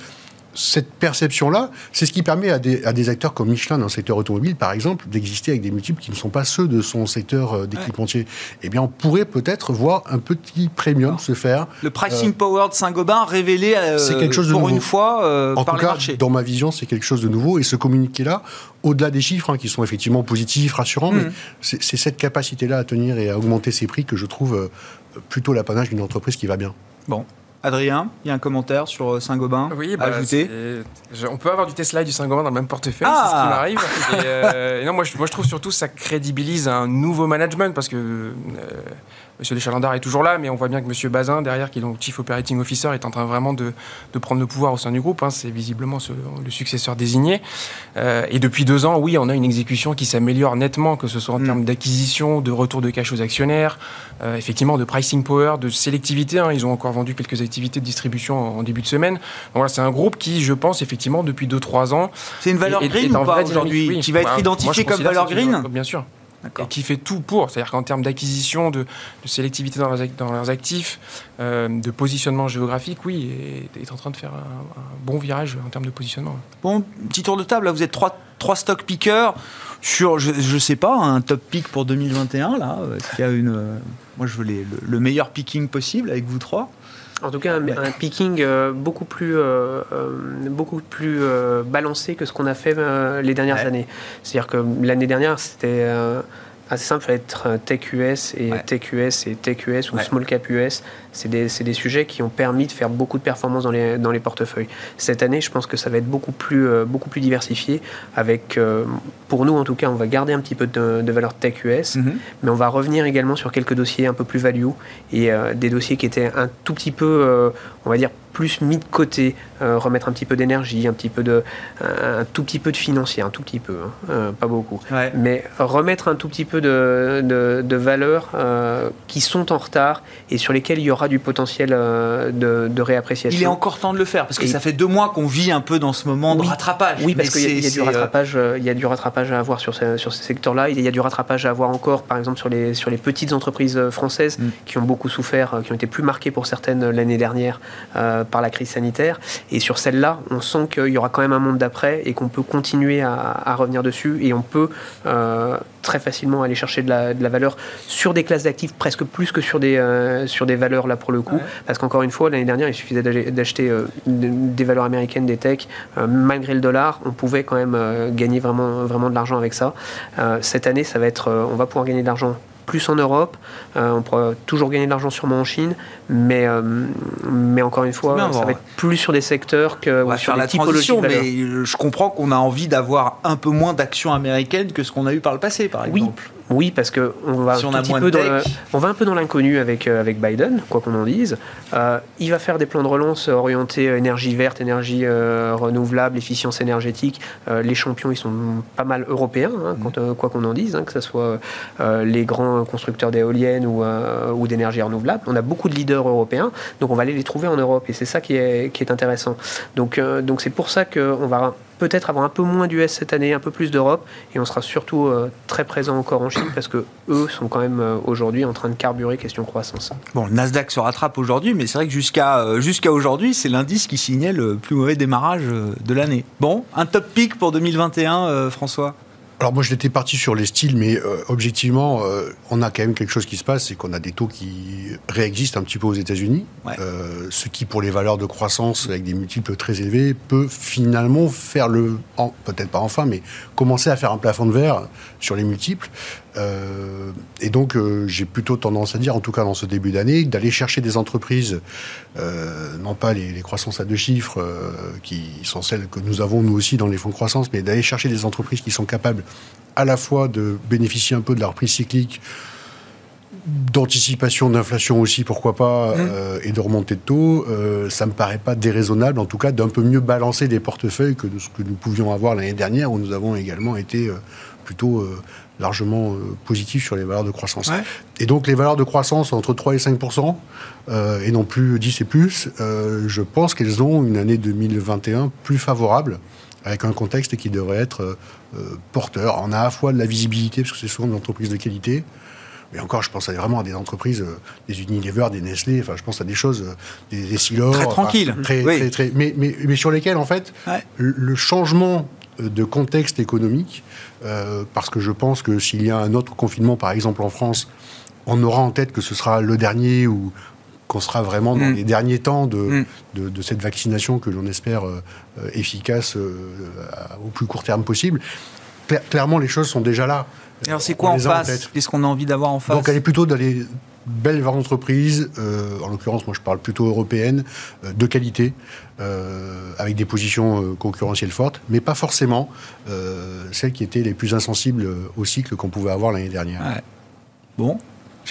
cette perception-là, c'est ce qui permet à des, acteurs comme Michelin dans le secteur automobile, par exemple, d'exister avec des multiples qui ne sont pas ceux de son secteur euh, d'équipementier. Eh bien, on pourrait peut-être voir un petit premium se faire. Le pricing euh, power de Saint-Gobain révélé euh, quelque chose de pour une fois en par tout les cas, marchés. Dans ma vision, c'est quelque chose de nouveau. Et ce communiqué-là, au-delà des chiffres, hein, qui sont effectivement positifs, rassurants, mais mmh. c'est cette capacité-là à tenir et à augmenter ses prix que je trouve plutôt l'apanage d'une entreprise qui va bien. Bon, Adrien, il y a un commentaire sur euh, Saint-Gobain oui, bah, ajouter On peut avoir du Tesla et du Saint-Gobain dans le même portefeuille, c'est ce qui ah m'arrive. Euh, et, non, moi je, moi je, trouve surtout que ça crédibilise un nouveau management parce que euh, Monsieur Deschalandard est toujours là, mais on voit bien que Monsieur Bazin, derrière, qui est le Chief Operating Officer, est en train vraiment de, prendre le pouvoir au sein du groupe. Hein. C'est visiblement le successeur désigné. Euh, et depuis deux ans, oui, on a une exécution qui s'améliore nettement, que ce soit en mm. termes d'acquisition, de retour de cash aux actionnaires, euh, effectivement de pricing power, de sélectivité. Hein. Ils ont encore vendu quelques activités de distribution en, début de semaine. Donc voilà, c'est un groupe qui, je pense, effectivement, depuis deux, trois ans. C'est une valeur green ou pas aujourd'hui Qui va être identifiée comme valeur green Bien sûr et qui fait tout pour. C'est-à-dire qu'en termes d'acquisition, de, sélectivité dans leurs, dans leurs actifs, euh, de positionnement géographique, oui, est, est en train de faire un, bon virage en termes de positionnement. Bon, petit tour de table, là, vous êtes trois, trois stock pickers sur, je, ne sais pas, un top pick pour 2021, là. Est-ce qu'il y a une... Euh, moi, je veux les, le meilleur picking possible avec vous trois? En tout cas, un, picking euh, beaucoup plus, euh, euh, beaucoup plus balancé que ce qu'on a fait les dernières années. C'est-à-dire que l'année dernière, c'était assez simple, il fallait être TechUS et TechUS et TechUS ou Small Cap US c'est des, des, sujets qui ont permis de faire beaucoup de performances dans les, dans les portefeuilles. Cette année, je pense que ça va être beaucoup plus, euh, beaucoup plus diversifié. Avec, euh, pour nous, en tout cas, on va garder un petit peu de, de valeur tech US, mhm. mais on va revenir également sur quelques dossiers un peu plus value et euh, des dossiers qui étaient un tout petit peu, on va dire, plus mis de côté, remettre un petit peu d'énergie, un petit peu de, un, tout petit peu de financier, un tout petit peu, hein, pas beaucoup, mais remettre un tout petit peu de, de, de valeurs qui sont en retard et sur lesquelles il y aura du potentiel euh, de, réappréciation. Il est encore temps de le faire, parce que ça fait deux mois qu'on vit un peu dans ce moment de rattrapage. Oui, parce qu'il y, a du euh, euh, y a du rattrapage à avoir sur, ces, sur ces secteurs-là. Il y a du rattrapage à avoir encore, par exemple, sur les, sur les petites entreprises françaises mm. qui ont beaucoup souffert, qui ont été plus marquées pour certaines l'année dernière par la crise sanitaire. Et sur celles-là, on sent qu'il y aura quand même un monde d'après et qu'on peut continuer à, revenir dessus et on peut très facilement aller chercher de la, de la valeur sur des classes d'actifs presque plus que sur des, sur des valeurs là pour le coup. Parce qu'encore une fois, l'année dernière, il suffisait d'acheter euh, des valeurs américaines, des techs. Euh, malgré le dollar, on pouvait quand même euh, gagner vraiment, vraiment de l'argent avec ça. cette année, ça va être, on va pouvoir gagner de l'argent plus en Europe. on pourra toujours gagner de l'argent sûrement en Chine, mais, mais encore une fois, ça va être plus sur des secteurs que sur la transition. Mais je comprends qu'on a envie d'avoir un peu moins d'actions américaines que ce qu'on a eu par le passé, par exemple. Oui, parce que on va, un, petit peu dans on va un peu dans l'inconnu avec, euh, avec Biden, quoi qu'on en dise. Euh, il va faire des plans de relance orientés énergie verte, énergie renouvelable, efficience énergétique. les champions, ils sont pas mal européens, hein, mm. quoi qu'on en dise, hein, que ce soit les grands constructeurs d'éoliennes ou, ou d'énergie renouvelable. On a beaucoup de leaders européens, donc on va aller les trouver en Europe, et c'est ça qui est, qui est intéressant. Donc donc c'est pour ça qu'on va peut-être avoir un peu moins d'US cette année, un peu plus d'Europe, et on sera surtout euh, très présent encore en Chine parce que eux sont quand même euh, aujourd'hui en train de carburer question croissance. Bon, le Nasdaq se rattrape aujourd'hui, mais c'est vrai que jusqu'à euh, aujourd'hui, c'est l'indice qui signait le plus mauvais démarrage de l'année. Bon, un top pick pour 2021, François? Alors moi, j'étais parti sur les styles, mais euh, objectivement, euh, on a quand même quelque chose qui se passe, c'est qu'on a des taux qui réexistent un petit peu aux États-Unis, euh, ce qui, pour les valeurs de croissance avec des multiples très élevés, peut finalement faire le, peut-être pas enfin, mais commencer à faire un plafond de verre sur les multiples. Euh, et donc, euh, j'ai plutôt tendance à dire, en tout cas dans ce début d'année, d'aller chercher des entreprises, euh, non pas les, croissances à deux chiffres, qui sont celles que nous avons nous aussi dans les fonds de croissance, mais d'aller chercher des entreprises qui sont capables à la fois de bénéficier un peu de la reprise cyclique, d'anticipation d'inflation aussi, pourquoi pas, mmh. et de remontée de taux, ça me paraît pas déraisonnable, en tout cas, d'un peu mieux balancer des portefeuilles que ce que nous pouvions avoir l'année dernière, où nous avons également été plutôt largement euh, positif sur les valeurs de croissance. Et donc les valeurs de croissance entre 3 et 5% euh, et non plus 10 et plus, euh, je pense qu'elles ont une année 2021 plus favorable avec un contexte qui devrait être porteur. On a à la fois de la visibilité, parce que c'est souvent des entreprises de qualité, mais encore, je pense vraiment à des entreprises, des Unilever, des Nestlé, enfin, je pense à des choses, des, des Très tranquilles. très, très, très, mais, mais, mais, sur lesquelles, en fait, le changement de contexte économique, euh, parce que je pense que s'il y a un autre confinement, par exemple en France, on aura en tête que ce sera le dernier ou qu'on sera vraiment dans mm. les derniers temps de, mm. de, cette vaccination que l'on espère euh, efficace euh, au plus court terme possible. clairement, les choses sont déjà là. Alors c'est quoi en face? Qu'est-ce qu'on a envie d'avoir en face? Donc elle est plutôt d'aller belles entreprises, euh, en l'occurrence, moi je parle plutôt européenne, euh, de qualité, euh, avec des positions concurrentielles fortes, mais pas forcément celles qui étaient les plus insensibles au cycle qu'on pouvait avoir l'année dernière. Bon,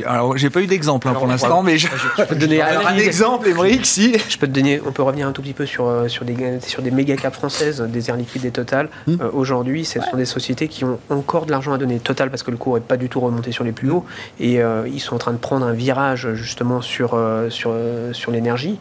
alors, j'ai pas eu d'exemple hein, pour l'instant, mais je, peux te donner un exemple, Émeric, si. Je peux te donner, on peut revenir un tout petit peu sur, euh, sur, des, sur des méga caps françaises, des airs liquides et Total. Hmm. Euh, aujourd'hui, ce sont des sociétés qui ont encore de l'argent à donner. Total, parce que le cours n'est pas du tout remonté sur les plus hauts, et euh, ils sont en train de prendre un virage justement sur, sur, sur l'énergie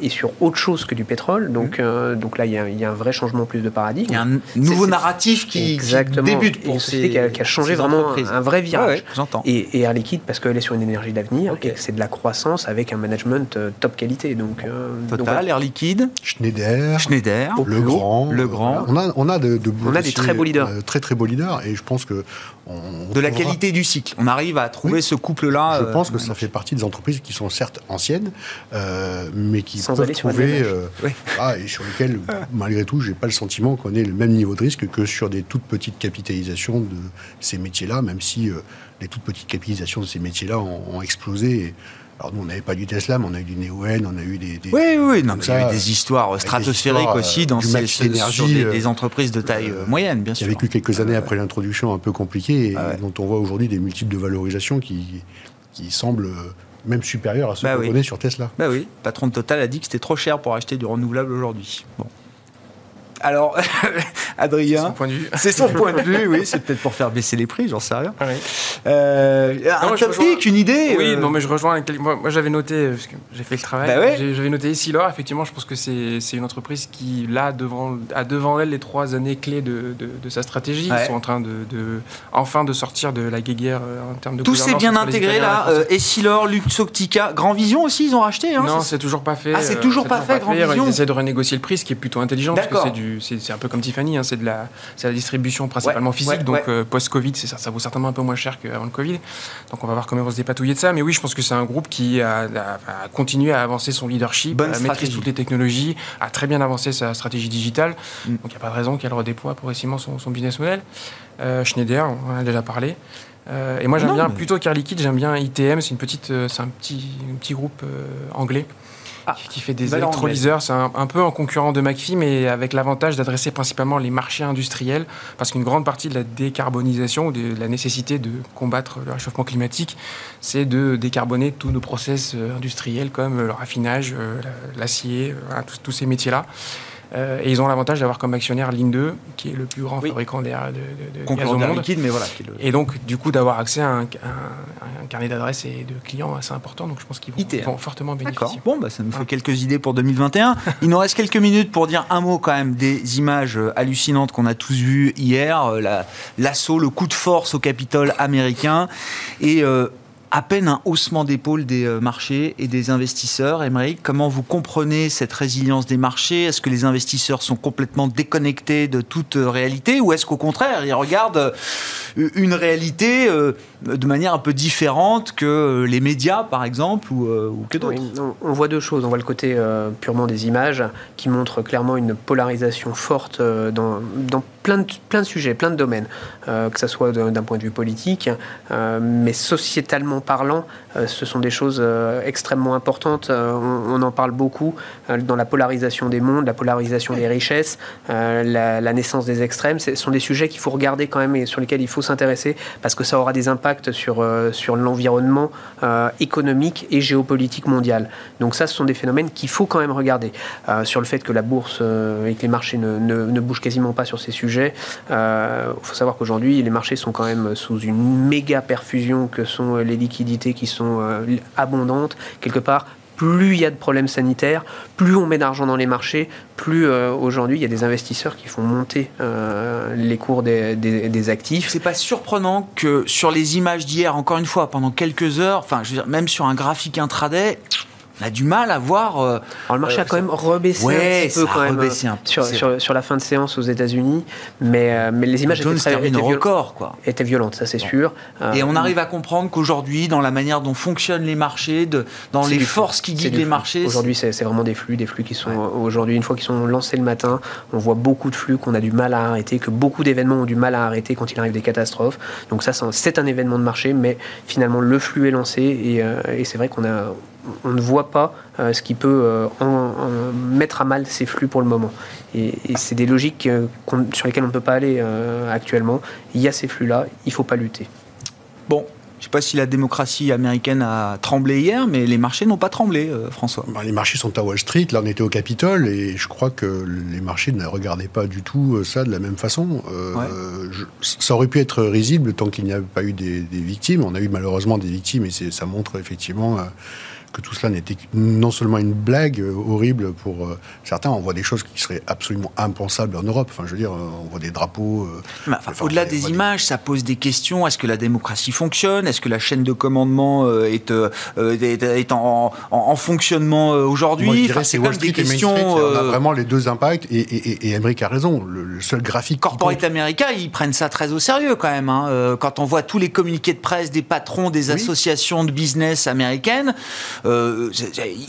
et sur autre chose que du pétrole. Donc, hmm. donc là, il y, a, un vrai changement plus de paradigme. Il y a un nouveau narratif qui, débute pour une société qui a, changé vraiment un, vrai virage. j'entends. Et, et Air Liquide, parce que qu'elle est sur une énergie d'avenir et que c'est de la croissance avec un management euh, top qualité. Donc, euh, Total, Air Liquide, Schneider, Schneider, Le Grand. Le Grand. On a, on a de, on a des très beaux leaders. Euh, très très beaux leaders et je pense que de la qualité du cycle. On arrive à trouver ce couple-là. Je pense que ça fait partie des entreprises qui sont certes anciennes, mais qui peuvent trouver ah, et sur lesquelles, malgré tout, j'ai pas le sentiment qu'on ait le même niveau de risque que sur des toutes petites capitalisations de ces métiers-là, même si les toutes petites capitalisations de ces métiers-là ont, explosé. Alors nous, on n'avait pas du Tesla, mais on a eu du Neoen, on a eu des... oui, oui, non, il y a eu des histoires stratosphériques aussi dans ces, ces des, des, entreprises de taille euh, moyenne, bien sûr. Il y a vécu quelques années après l'introduction un peu compliquée, et ah dont on voit aujourd'hui des multiples de valorisation qui, qui semblent même supérieurs à ce bah qu'on connaît sur Tesla. Bah oui, le patron de Total a dit que c'était trop cher pour acheter du renouvelable aujourd'hui. Bon. Alors, Adrien. C'est son point de vue. C'est son point de vue, oui. C'est peut-être pour faire baisser les prix, j'en sais rien. Euh, un topic, une idée Oui, euh. non, mais je rejoins. Moi, moi j'avais noté, parce que j'ai fait le travail, bah j'avais noté Essilor. Effectivement, je pense que c'est une entreprise qui, là, devant, a devant elle les trois années clés de, de, sa stratégie. Ils sont en train de, de, enfin de sortir de la guéguerre euh, en termes de Tout s'est bien intégré, là. Essilor, Luxoptica, Grand Vision aussi, ils ont racheté. Hein, non, c'est toujours pas fait. Ah, c'est toujours pas fait, Grand Vision Ils essaient de renégocier le prix, ce qui est plutôt intelligent, parce que c'est du c'est un peu comme Tiffany, hein, c'est de la, la distribution principalement physique, donc euh, post-Covid, ça, ça vaut certainement un peu moins cher qu'avant le Covid. Donc on va voir comment on va se dépatouiller de ça. Mais oui, je pense que c'est un groupe qui a, continué à avancer son leadership, à maîtriser toutes les technologies, a très bien avancé sa stratégie digitale. Mm. Donc il n'y a pas de raison qu'elle redéploie progressivement son, son business model. Euh, Schneider, on en a déjà parlé. Euh, et moi j'aime bien, plutôt qu'Air Liquide, j'aime bien ITM, c'est une petite, c'est un petit, un petit groupe anglais ah, qui fait des électrolyseurs. C'est un, peu un concurrent de McPhee, mais avec l'avantage d'adresser principalement les marchés industriels, parce qu'une grande partie de la décarbonisation, de la nécessité de combattre le réchauffement climatique, c'est de décarboner tous nos process euh, industriels comme le raffinage, euh, l'acier, tous ces métiers-là. Euh, et ils ont l'avantage d'avoir comme actionnaire Ligne 2, qui est le plus grand fabricant d'air de, de, gaz au monde. liquide, mais voilà. Et donc, du coup, d'avoir accès à un, carnet d'adresses et de clients assez important. Donc, je pense qu'ils vont, fortement bénéficier. Bon, bah, ça nous fait quelques idées pour 2021. Il nous reste quelques minutes pour dire un mot quand même des images euh, hallucinantes qu'on a tous vues hier. Euh, l'assaut, le coup de force au Capitole américain. Et à peine un haussement d'épaule des euh, marchés et des investisseurs. Émeric, comment vous comprenez cette résilience des marchés? Est-ce que les investisseurs sont complètement déconnectés de toute euh, réalité ou est-ce qu'au contraire, ils regardent euh, une réalité de manière un peu différente que les médias, par exemple, ou, que d'autres? On, voit deux choses. On voit le côté purement des images qui montrent clairement une polarisation forte dans, dans plein de, sujets, plein de domaines, euh, que ce soit d'un point de vue politique, euh, mais sociétalement parlant, euh, ce sont des choses extrêmement importantes. On, en parle beaucoup dans la polarisation des mondes, la polarisation des richesses, la, naissance des extrêmes. Ce sont des sujets qu'il faut regarder quand même et sur lesquels il faut s'intéresser parce que ça aura des impacts sur, l'environnement économique et géopolitique mondial. Donc ça, ce sont des phénomènes qu'il faut quand même regarder. sur le fait que la bourse et que les marchés ne bougent quasiment pas sur ces sujets, il euh, faut savoir qu'aujourd'hui, les marchés sont quand même sous une méga perfusion que sont les liquidités qui sont euh, abondantes. Quelque part, plus il y a de problèmes sanitaires, plus on met d'argent dans les marchés, plus euh, aujourd'hui il y a des investisseurs qui font monter les cours des, des, actifs. C'est pas surprenant que sur les images d'hier, encore une fois, pendant quelques heures, enfin, je veux dire, même sur un graphique intraday, on a du mal à voir. Euh, Alors le marché a quand même rebaissé un petit peu quand même, sur, sur, sur, la fin de séance aux États-Unis, mais, euh, mais les images étaient, très, étaient, record, quoi. étaient violentes, ça c'est sûr. Et on euh, arrive à comprendre qu'aujourd'hui, dans la manière dont fonctionnent les marchés, de, dans les forces qui guident les marchés, aujourd'hui c'est vraiment des flux, des flux qui sont aujourd'hui une fois qu'ils sont lancés le matin, on voit beaucoup de flux qu'on a du mal à arrêter, que beaucoup d'événements ont du mal à arrêter quand il arrive des catastrophes. Donc ça c'est un événement de marché, mais finalement le flux est lancé et, et c'est vrai qu'on a on ne voit pas euh, ce qui peut euh, mettre à mal ces flux pour le moment. Et, c'est des logiques euh, sur lesquelles on ne peut pas aller actuellement. Il y a ces flux-là, il ne faut pas lutter. Bon, je ne sais pas si la démocratie américaine a tremblé hier, mais les marchés n'ont pas tremblé, François. Bah, les marchés sont à Wall Street, là on était au Capitole, et je crois que les marchés ne regardaient pas du tout ça de la même façon. ça aurait pu être risible tant qu'il n'y a pas eu des, des, victimes. On a eu malheureusement des victimes, et ça montre effectivement que tout cela n'était non seulement une blague euh, horrible pour euh, certains, on voit des choses qui seraient absolument impensables en Europe. Enfin, je veux dire, euh, on voit des drapeaux. Au-delà des images, ça pose des questions. Est-ce que la démocratie fonctionne? Est-ce que la chaîne de commandement est, est, en, en, fonctionnement aujourd'hui? Enfin, C'est des questions. on a vraiment les deux impacts. Et, et, et a raison. Le, seul graphique. Corporate américains, ils prennent ça très au sérieux quand même. Hein. Quand on voit tous les communiqués de presse des patrons des associations de business américaines, euh,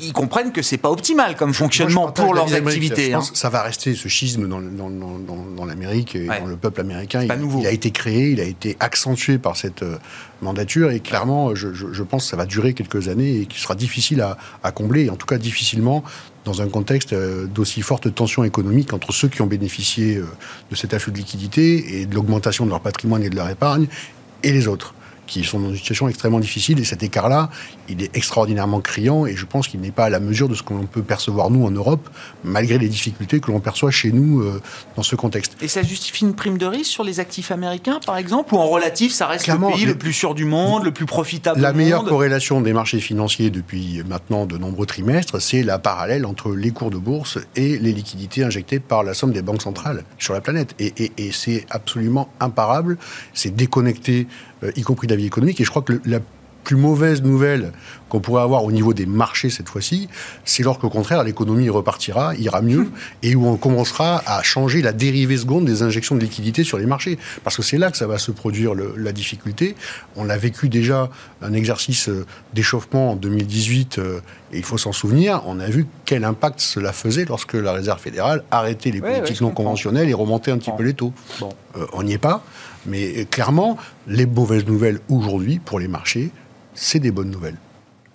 ils comprennent que c'est pas optimal comme fonctionnement pour leurs activités. Hein. ça va rester ce schisme dans, dans, l'Amérique et dans le peuple américain. Il, nouveau. il, a été créé, il a été accentué par cette euh, mandature et clairement, je, pense que ça va durer quelques années et qu'il sera difficile à, combler, en tout cas difficilement dans un contexte euh, d'aussi forte tension économique entre ceux qui ont bénéficié de cet afflux de liquidités et de l'augmentation de leur patrimoine et de leur épargne et les autres qui sont dans une situation extrêmement difficile. Et cet écart-là, il est extraordinairement criant et je pense qu'il n'est pas à la mesure de ce que l'on peut percevoir nous en Europe, malgré les difficultés que l'on perçoit chez nous euh, dans ce contexte. Et ça justifie une prime de risque sur les actifs américains, par exemple, ou en relatif, ça reste le pays le plus sûr du monde, le plus profitable La meilleure monde corrélation des marchés financiers depuis maintenant de nombreux trimestres, c'est la parallèle entre les cours de bourse et les liquidités injectées par la somme des banques centrales sur la planète. Et, et, et c'est absolument imparable, c'est déconnecté y compris de la vie économique. Et je crois que la plus mauvaise nouvelle qu'on pourrait avoir au niveau des marchés cette fois-ci, c'est lorsqu'au contraire l'économie repartira, ira mieux, et où on commencera à changer la dérivée seconde des injections de liquidités sur les marchés. Parce que c'est là que ça va se produire la difficulté. On a vécu déjà un exercice euh, d'échauffement en 2018, euh, et il faut s'en souvenir, on a vu quel impact cela faisait lorsque la Réserve fédérale arrêtait les politiques non conventionnelles et remontait un petit peu les taux. on n'y est pas. Mais clairement, les mauvaises nouvelles aujourd'hui pour les marchés, c'est des bonnes nouvelles.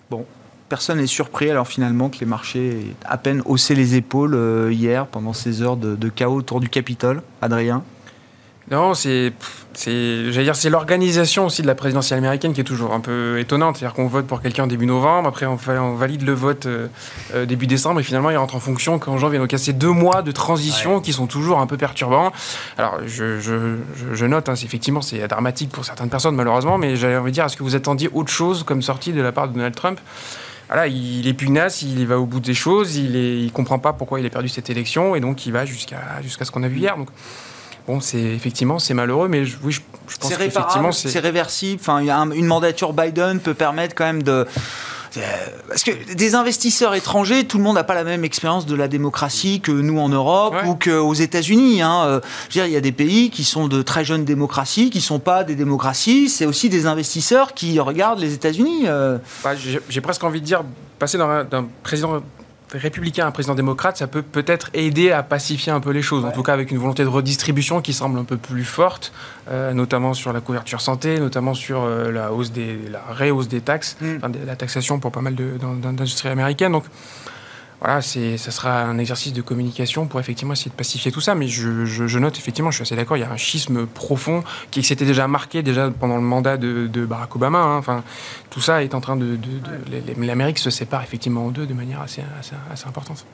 Bon, personne n'est surpris alors finalement que les marchés aient à peine haussé les épaules hier pendant ces heures de, de chaos autour du Capitole. Adrien? Non, c'est, j'allais dire, c'est l'organisation aussi de la présidentielle américaine qui est toujours un peu étonnante. C'est-à-dire qu'on vote pour quelqu'un début novembre, après on, valide le vote euh, euh, début décembre, et finalement il rentre en fonction qu'en janvier. Donc il y a ces deux mois de transition qui sont toujours un peu perturbants. Alors je, note, hein, effectivement c'est dramatique pour certaines personnes malheureusement, mais j'avais envie de dire, est-ce que vous attendiez autre chose comme sortie de la part de Donald Trump? Voilà, il est pugnace, il va au bout des choses, il ne comprend pas pourquoi il a perdu cette élection, et donc il va jusqu'à jusqu'à ce qu'on a vu hier. Donc, Bon, c'est effectivement c'est malheureux, mais je, oui, je, pense qu'effectivement c'est réversible. Enfin, une mandature Biden peut permettre quand même de euh, parce que des investisseurs étrangers, tout le monde n'a pas la même expérience de la démocratie que nous en Europe ou qu'aux États-Unis. Hein. Euh, je veux dire, il y a des pays qui sont de très jeunes démocraties, qui ne sont pas des démocraties. C'est aussi des investisseurs qui regardent les États-Unis. Euh. Bah, j'ai presque envie de dire, passer d'un président républicain, un président démocrate, ça peut peut-être aider à pacifier un peu les choses. En tout cas, avec une volonté de redistribution qui semble un peu plus forte, euh, notamment sur la couverture santé, notamment sur euh, la hausse des, la réhausse des taxes, mm. la taxation pour pas mal d'industries américaines. Donc, voilà, ça sera un exercice de communication pour effectivement essayer de pacifier tout ça. Mais je, note effectivement, je suis assez d'accord, il y a un schisme profond qui s'était déjà marqué déjà pendant le mandat de, Barack Obama. Hein. Enfin, tout ça est en train de, l'Amérique se sépare effectivement en deux de manière assez, assez, importante.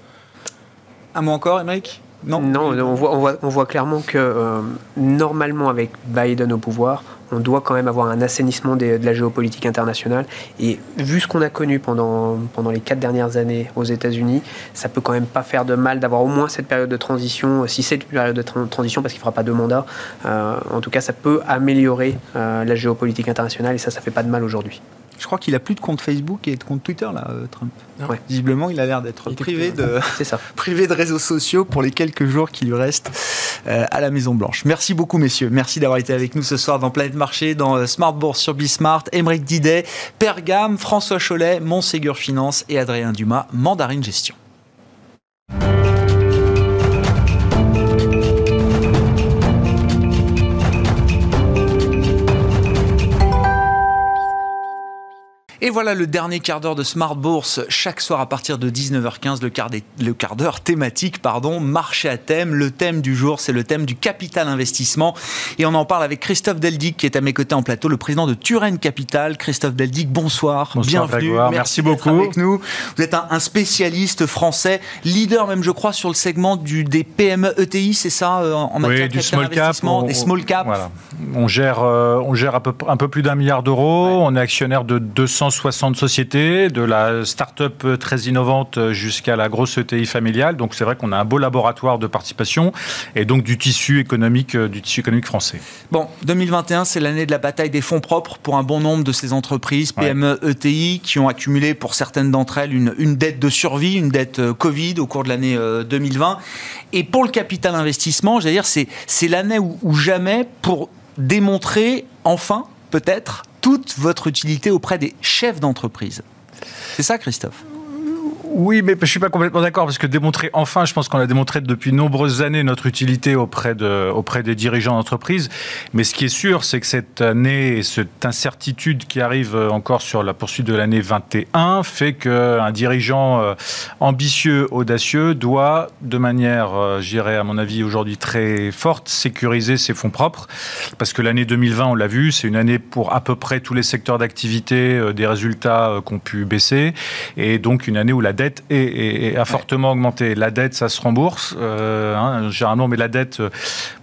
Un mot encore, Émeric? Non, non on, voit, on, voit, on voit clairement que euh, normalement avec Biden au pouvoir, on doit quand même avoir un assainissement de la géopolitique internationale. Et vu ce qu'on a connu pendant, pendant les quatre dernières années aux États-Unis, ça peut quand même pas faire de mal d'avoir au moins cette période de transition, si c'est une période de transition, parce qu'il ne fera pas deux mandats. Euh, en tout cas, ça peut améliorer euh, la géopolitique internationale et ça, ça fait pas de mal aujourd'hui. Je crois qu'il a plus de compte Facebook et de compte Twitter, là, euh, Trump. Visiblement, il a l'air d'être privé de, privé de réseaux sociaux pour les quelques jours qui lui restent euh, à la Maison-Blanche. Merci beaucoup, messieurs. Merci d'avoir été avec nous ce soir dans Planète Marché, dans euh, Smart Bourse sur Bismart. Émeric Didet, Pergame, François Cholet, Montségur Finance et Adrien Dumas, Mandarine Gestion. Et voilà le dernier quart d'heure de Smart Bourse. Chaque soir à partir de 19h15, le quart, le quart d'heure thématique, pardon, marché à thème. Le thème du jour, c'est le thème du capital investissement. Et on en parle avec Christophe Deldic, qui est à mes côtés en plateau, le président de Turenne Capital. Christophe Deldic, bonsoir. bonsoir Bienvenue. Merci, beaucoup. Avec nous. Vous êtes un, spécialiste français, leader même, je crois, sur le segment du, des PME ETI, c'est ça, euh, en matière oui, du small cap, des small cap. Voilà. On gère, euh, on gère un peu, un peu plus d'un milliard d'euros. On est actionnaire de 200 160 sociétés, de la start-up très innovante jusqu'à la grosse ETI familiale. Donc c'est vrai qu'on a un beau laboratoire de participation et donc du tissu économique, euh, du tissu économique français. Bon, 2021, c'est l'année de la bataille des fonds propres pour un bon nombre de ces entreprises, PME, ETI, qui ont accumulé pour certaines d'entre elles une, une, dette de survie, une dette euh, Covid au cours de l'année 2020. Euh, et pour le capital investissement, j'allais dire, c'est, c'est l'année où jamais pour démontrer enfin peut-être toute votre utilité auprès des chefs d'entreprise. C'est ça, Christophe? Oui, mais je suis pas complètement d'accord parce que démontrer enfin, je pense qu'on a démontré depuis nombreuses années notre utilité auprès de auprès des dirigeants d'entreprise. Mais ce qui est sûr, c'est que cette année et cette incertitude qui arrive encore sur la poursuite de l'année 21 fait qu'un dirigeant euh, ambitieux, audacieux doit, de manière, euh, j'irais à mon avis aujourd'hui très forte, sécuriser ses fonds propres parce que l'année 2020, on l'a vu, c'est une année pour à peu près tous les secteurs d'activité, euh, des résultats qui ont pu baisser et donc une année où la dette est, a fortement augmenté. La dette, ça se rembourse, euh, hein, généralement, mais la dette euh,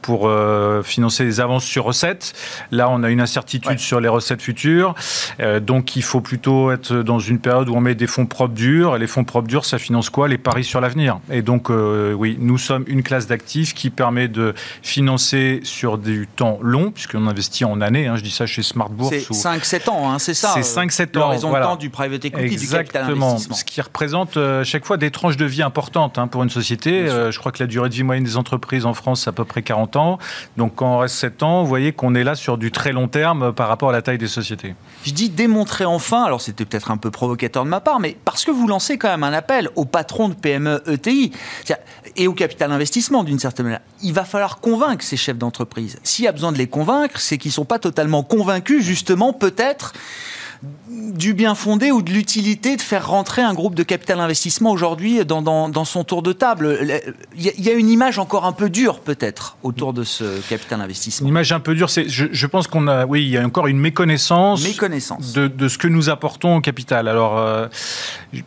pour euh, financer les avances sur recettes. Là, on a une incertitude sur les recettes futures. donc, il faut plutôt être dans une période où on met des fonds propres durs. Et les fonds propres durs, ça finance quoi? Les paris sur l'avenir. Et donc, oui, nous sommes une classe d'actifs qui permet de financer sur du temps long, puisqu'on investit en années. Hein, je dis ça chez Smart Bourse. C'est 5-7 ans, hein, c'est ça C'est 5-7 ans. L'horizon de temps du private equity, Exactement. du capital Ce qui représente euh, chaque fois des tranches de vie importantes hein, pour une société. Euh, je crois que la durée de vie moyenne des entreprises en France, c'est à peu près 40 ans. Donc quand on reste 7 ans, vous voyez qu'on est là sur du très long terme euh, par rapport à la taille des sociétés. Je dis démontrer enfin, alors c'était peut-être un peu provocateur de ma part, mais parce que vous lancez quand même un appel aux patrons de PME ETI et au capital investissement d'une certaine manière. Il va falloir convaincre ces chefs d'entreprise. S'il y a besoin de les convaincre, c'est qu'ils ne sont pas totalement convaincus justement peut-être du bien fondé ou de l'utilité de faire rentrer un groupe de capital investissement aujourd'hui dans, dans, son tour de table Il y, a une image encore un peu dure peut-être autour de ce capital investissement. Une image un peu dure, c'est, je, pense qu'on a, oui, il y a encore une méconnaissance, méconnaissance. De, de, ce que nous apportons au capital. Alors euh,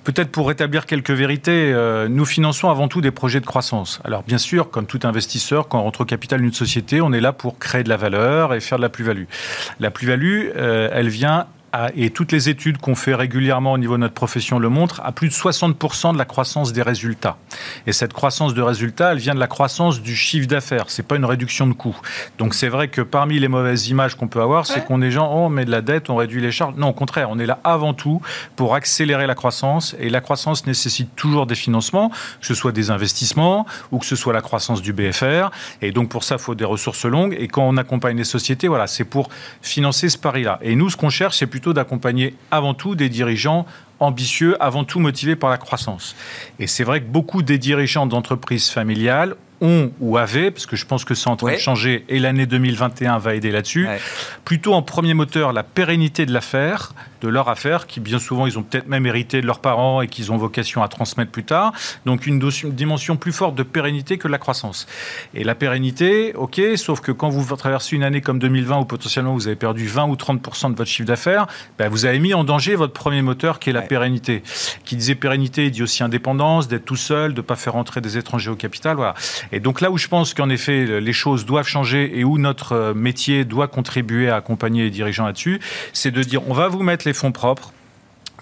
peut-être pour rétablir quelques vérités, euh, nous finançons avant tout des projets de croissance. Alors bien sûr, comme tout investisseur, quand on rentre au capital d'une société, on est là pour créer de la valeur et faire de la plus-value. La plus-value, euh, elle vient et toutes les études qu'on fait régulièrement au niveau de notre profession le montrent, à plus de 60% de la croissance des résultats. Et cette croissance de résultats, elle vient de la croissance du chiffre d'affaires. C'est pas une réduction de coûts. Donc c'est vrai que parmi les mauvaises images qu'on peut avoir, c'est qu'on est gens, oh, on met de la dette, on réduit les charges. Non, au contraire, on est là avant tout pour accélérer la croissance. Et la croissance nécessite toujours des financements, que ce soit des investissements ou que ce soit la croissance du BFR. Et donc pour ça, il faut des ressources longues. Et quand on accompagne les sociétés, voilà, c'est pour financer ce pari-là. Et nous, ce qu'on cherche, c'est plutôt plutôt d'accompagner avant tout des dirigeants ambitieux, avant tout motivés par la croissance. Et c'est vrai que beaucoup des dirigeants d'entreprises familiales ont ou avaient, parce que je pense que c'est en train de changer et l'année 2021 va aider là-dessus, plutôt en premier moteur la pérennité de l'affaire, de leur affaire, qui bien souvent ils ont peut-être même hérité de leurs parents et qu'ils ont vocation à transmettre plus tard. Donc une, dimension plus forte de pérennité que de la croissance. Et la pérennité, ok, sauf que quand vous traversez une année comme 2020 où potentiellement vous avez perdu 20 ou 30% de votre chiffre d'affaires, ben vous avez mis en danger votre premier moteur qui est la pérennité. Qui disait pérennité, il dit aussi indépendance, d'être tout seul, de ne pas faire entrer des étrangers au capital. Voilà. Et donc là où je pense qu'en effet les choses doivent changer et où notre euh, métier doit contribuer à accompagner les dirigeants là-dessus, c'est de dire on va vous mettre les fonds propres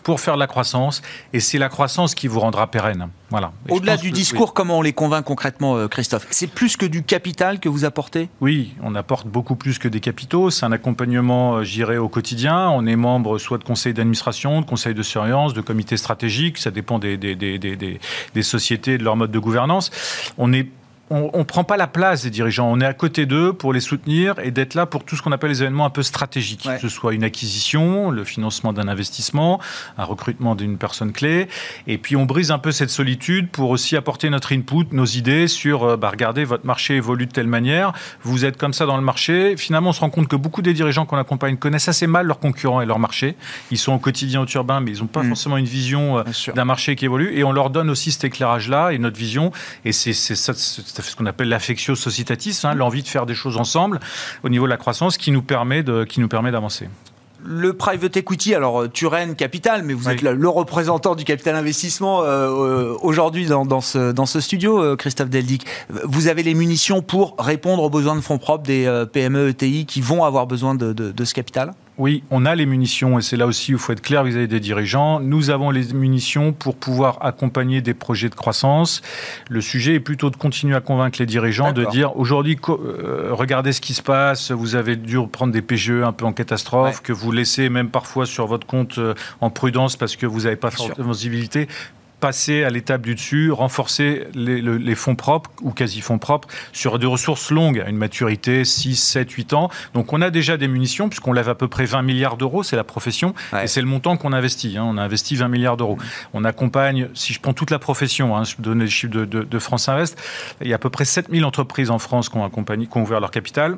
pour faire de la croissance, et c'est la croissance qui vous rendra pérenne. Voilà. Au-delà du discours, comment on les convainc concrètement, euh, Christophe? C'est plus que du capital que vous apportez? Oui, on apporte beaucoup plus que des capitaux. C'est un accompagnement, euh, j'irai au quotidien. On est membre soit de conseils d'administration, de conseils de surveillance, de comités stratégiques. Ça dépend des, des, des, des sociétés, de leur mode de gouvernance. On est on ne prend pas la place des dirigeants. On est à côté d'eux pour les soutenir et d'être là pour tout ce qu'on appelle les événements un peu stratégiques, que ce soit une acquisition, le financement d'un investissement, un recrutement d'une personne clé. Et puis on brise un peu cette solitude pour aussi apporter notre input, nos idées sur, euh, bah, regardez, votre marché évolue de telle manière, vous êtes comme ça dans le marché. Finalement, on se rend compte que beaucoup des dirigeants qu'on accompagne connaissent assez mal leurs concurrents et leur marché. Ils sont au quotidien au turbin, mais ils n'ont pas mmh. forcément une vision euh, d'un marché qui évolue. Et on leur donne aussi cet éclairage-là et notre vision. Et c'est ça ça fait ce qu'on appelle l'affectio societatis, hein, l'envie de faire des choses ensemble au niveau de la croissance qui nous permet de, qui nous permet d'avancer. Le private equity, alors euh, Turen Capital, mais vous êtes le, représentant du capital investissement euh, euh, aujourd'hui dans, ce, dans ce studio, Christophe Deldic. Vous avez les munitions pour répondre aux besoins de fonds propres des PME, ETI qui vont avoir besoin de ce capital? Oui, on a les munitions, et c'est là aussi où il faut être clair vis-à-vis des dirigeants. Nous avons les munitions pour pouvoir accompagner des projets de croissance. Le sujet est plutôt de continuer à convaincre les dirigeants de dire aujourd'hui, euh, regardez ce qui se passe, vous avez dû prendre des PGE un peu en catastrophe, que vous laissez même parfois sur votre compte euh, en prudence parce que vous n'avez pas de visibilité passer à l'étape du dessus, renforcer les, fonds propres ou quasi-fonds propres sur des ressources longues, à une maturité 6, 7, 8 ans. Donc on a déjà des munitions, puisqu'on lève à peu près 20 milliards d'euros, c'est la profession, et c'est le montant qu'on investit. Hein. On a investi 20 milliards d'euros. On accompagne, si je prends toute la profession, hein, je donne les chiffres de, de, France Invest, il y a à peu près 7000 entreprises en France qui ont, accompagné, qui ont ouvert leur capital.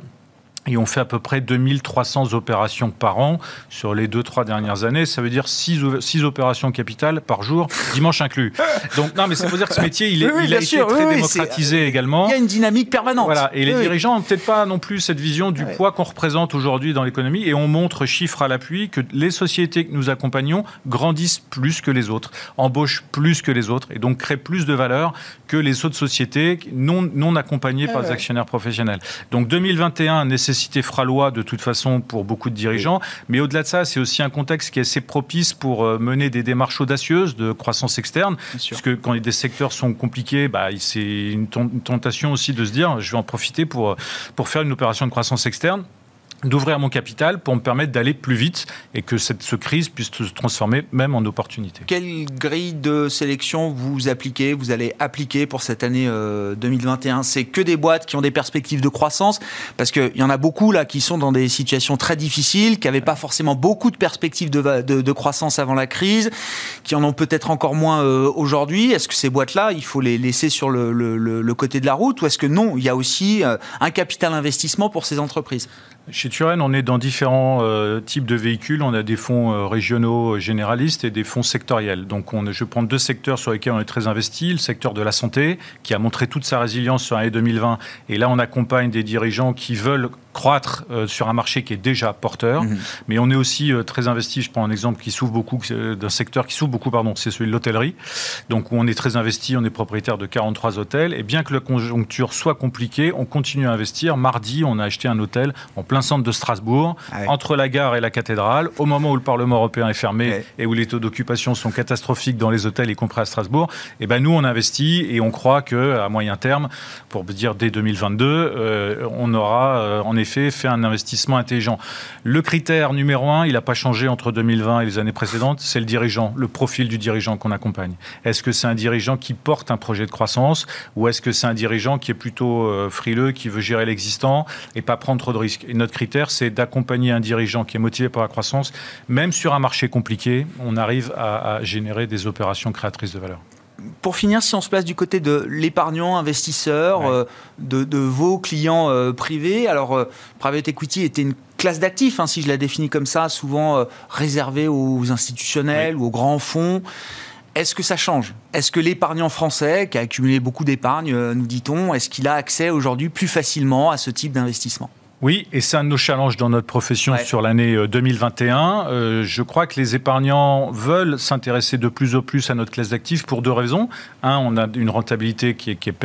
Et on fait à peu près 2300 opérations par an sur les 2-3 dernières années. Ça veut dire 6, opérations capitales par jour, dimanche inclus. Donc, non, mais ça veut dire que ce métier, il, est, il a été très démocratisé également. Il y a une dynamique permanente. Voilà. Et les dirigeants n'ont peut-être pas non plus cette vision du poids qu'on représente aujourd'hui dans l'économie. Et on montre, chiffres à l'appui, que les sociétés que nous accompagnons grandissent plus que les autres, embauchent plus que les autres, et donc créent plus de valeur que les autres sociétés non, non accompagnées par des actionnaires professionnels. Donc 2021 nécessite nécessité fera loi de toute façon pour beaucoup de dirigeants. Mais au-delà de ça, c'est aussi un contexte qui est assez propice pour euh, mener des démarches audacieuses de croissance externe. Puisque quand des secteurs sont compliqués, bah, c'est une tentation aussi de se dire je vais en profiter pour, pour faire une opération de croissance externe d'ouvrir mon capital pour me permettre d'aller plus vite et que cette crise puisse se transformer même en opportunité. Quelle grille de sélection vous appliquez, vous allez appliquer pour cette année 2021 euh, C'est que des boîtes qui ont des perspectives de croissance Parce qu'il y en a beaucoup là qui sont dans des situations très difficiles, qui n'avaient pas forcément beaucoup de perspectives de, de, croissance avant la crise, qui en ont peut-être encore moins euh, aujourd'hui. Est-ce que ces boîtes-là, il faut les laisser sur le, le, le côté de la route ou est-ce que non, il y a aussi euh, un capital investissement pour ces entreprises? Chez Turen, on est dans différents euh, types de véhicules. On a des fonds euh, régionaux euh, généralistes et des fonds sectoriels. Donc, on, je prends deux secteurs sur lesquels on est très investi. Le secteur de la santé, qui a montré toute sa résilience sur l'année 2020. Et là, on accompagne des dirigeants qui veulent croître sur un marché qui est déjà porteur. Mhm. Mais on est aussi très investi. Je prends un exemple qui s'ouvre beaucoup d'un secteur qui s'ouvre beaucoup, pardon, c'est celui de l'hôtellerie. Donc, où on est très investi. On est propriétaire de 43 hôtels. Et bien que la conjoncture soit compliquée, on continue à investir. Mardi, on a acheté un hôtel en plein centre de Strasbourg, ah entre la gare et la cathédrale, au moment où le Parlement européen est fermé et où les taux d'occupation sont catastrophiques dans les hôtels, y compris à Strasbourg, et eh ben nous on investit et on croit que à moyen terme, pour dire dès 2022, euh, on aura euh, en effet fait un investissement intelligent. Le critère numéro un, il n'a pas changé entre 2020 et les années précédentes, c'est le dirigeant, le profil du dirigeant qu'on accompagne. Est-ce que c'est un dirigeant qui porte un projet de croissance ou est-ce que c'est un dirigeant qui est plutôt euh, frileux, qui veut gérer l'existant et pas prendre trop de risques? Et notre critère, c'est d'accompagner un dirigeant qui est motivé par la croissance. Même sur un marché compliqué, on arrive à, générer des opérations créatrices de valeur pour finir, si on se place du côté de l'épargnant, investisseur, euh, de, vos clients euh, privés, alors euh, private equity était une classe d'actifs, hein, si je la définis comme ça, souvent réservée aux institutionnels ou aux grands fonds. Est-ce que ça change? Est-ce que l'épargnant français, qui a accumulé beaucoup d'épargne, nous dit-on, est-ce qu'il a accès aujourd'hui plus facilement à ce type d'investissement? Oui, et c'est un de nos challenges dans notre profession sur l'année 2021. Euh, euh, je crois que les épargnants veulent s'intéresser de plus en plus à notre classe d'actifs pour deux raisons. Un, on a une rentabilité qui est, qui est,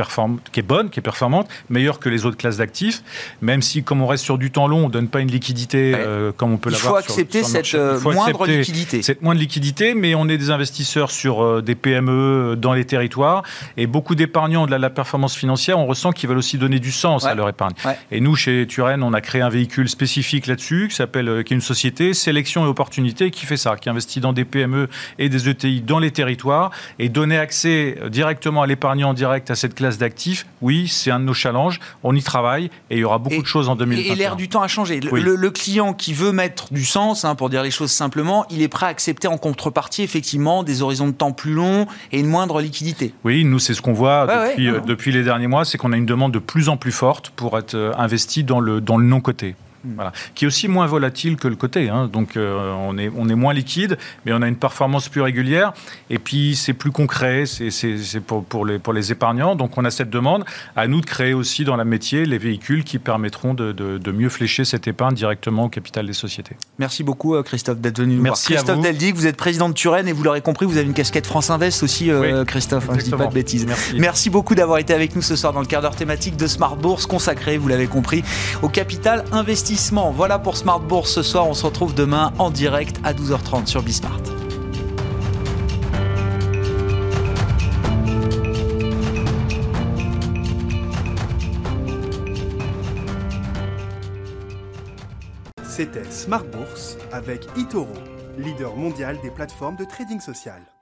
qui est bonne, qui est performante, meilleure que les autres classes d'actifs, même si, comme on reste sur du temps long, on ne donne pas une liquidité euh, comme on peut l'avoir. Il faut accepter cette moindre liquidité. Cette moindre liquidité, mais on est des investisseurs sur des PME dans les territoires, et beaucoup d'épargnants de la, performance financière, on ressent qu'ils veulent aussi donner du sens à leur épargne. Et nous, chez Turenne, on a créé un véhicule spécifique là-dessus, qui s'appelle, euh, qui est une société Sélection et Opportunité, qui fait ça, qui investit dans des PME et des ETI dans les territoires et donner accès euh, directement à l'épargnant direct à cette classe d'actifs. Oui, c'est un de nos challenges. On y travaille et il y aura beaucoup de choses en 2021. Et l'air du temps a changé. Le, client qui veut mettre du sens, hein, pour dire les choses simplement, il est prêt à accepter en contrepartie effectivement des horizons de temps plus longs et une moindre liquidité. Oui, nous c'est ce qu'on voit depuis, euh, depuis, les derniers mois, c'est qu'on a une demande de plus en plus forte pour être investi dans le, dans le non-coté. Voilà. Qui est aussi moins volatile que le côté. Hein. Donc euh, on, est, on est moins liquide, mais on a une performance plus régulière. Et puis c'est plus concret, c'est pour, pour, les, pour les épargnants. Donc on a cette demande. À nous de créer aussi dans la métier les véhicules qui permettront de, de, mieux flécher cette épargne directement au capital des sociétés. Merci beaucoup euh, Christophe d'être venu nous Merci voir. Christophe Deldic, vous êtes président de Turenne et vous l'aurez compris, vous avez une casquette France Invest aussi, euh, Christophe. Hein, je dis pas de bêtises. Merci. Merci beaucoup d'avoir été avec nous ce soir dans le quart d'heure thématique de Smart Bourse consacré, vous l'avez compris, au capital investi voilà pour Smart Bourse ce soir. On se retrouve demain en direct à 12h30 sur Bismart. C'était Smart Bourse avec Itoro, leader mondial des plateformes de trading social.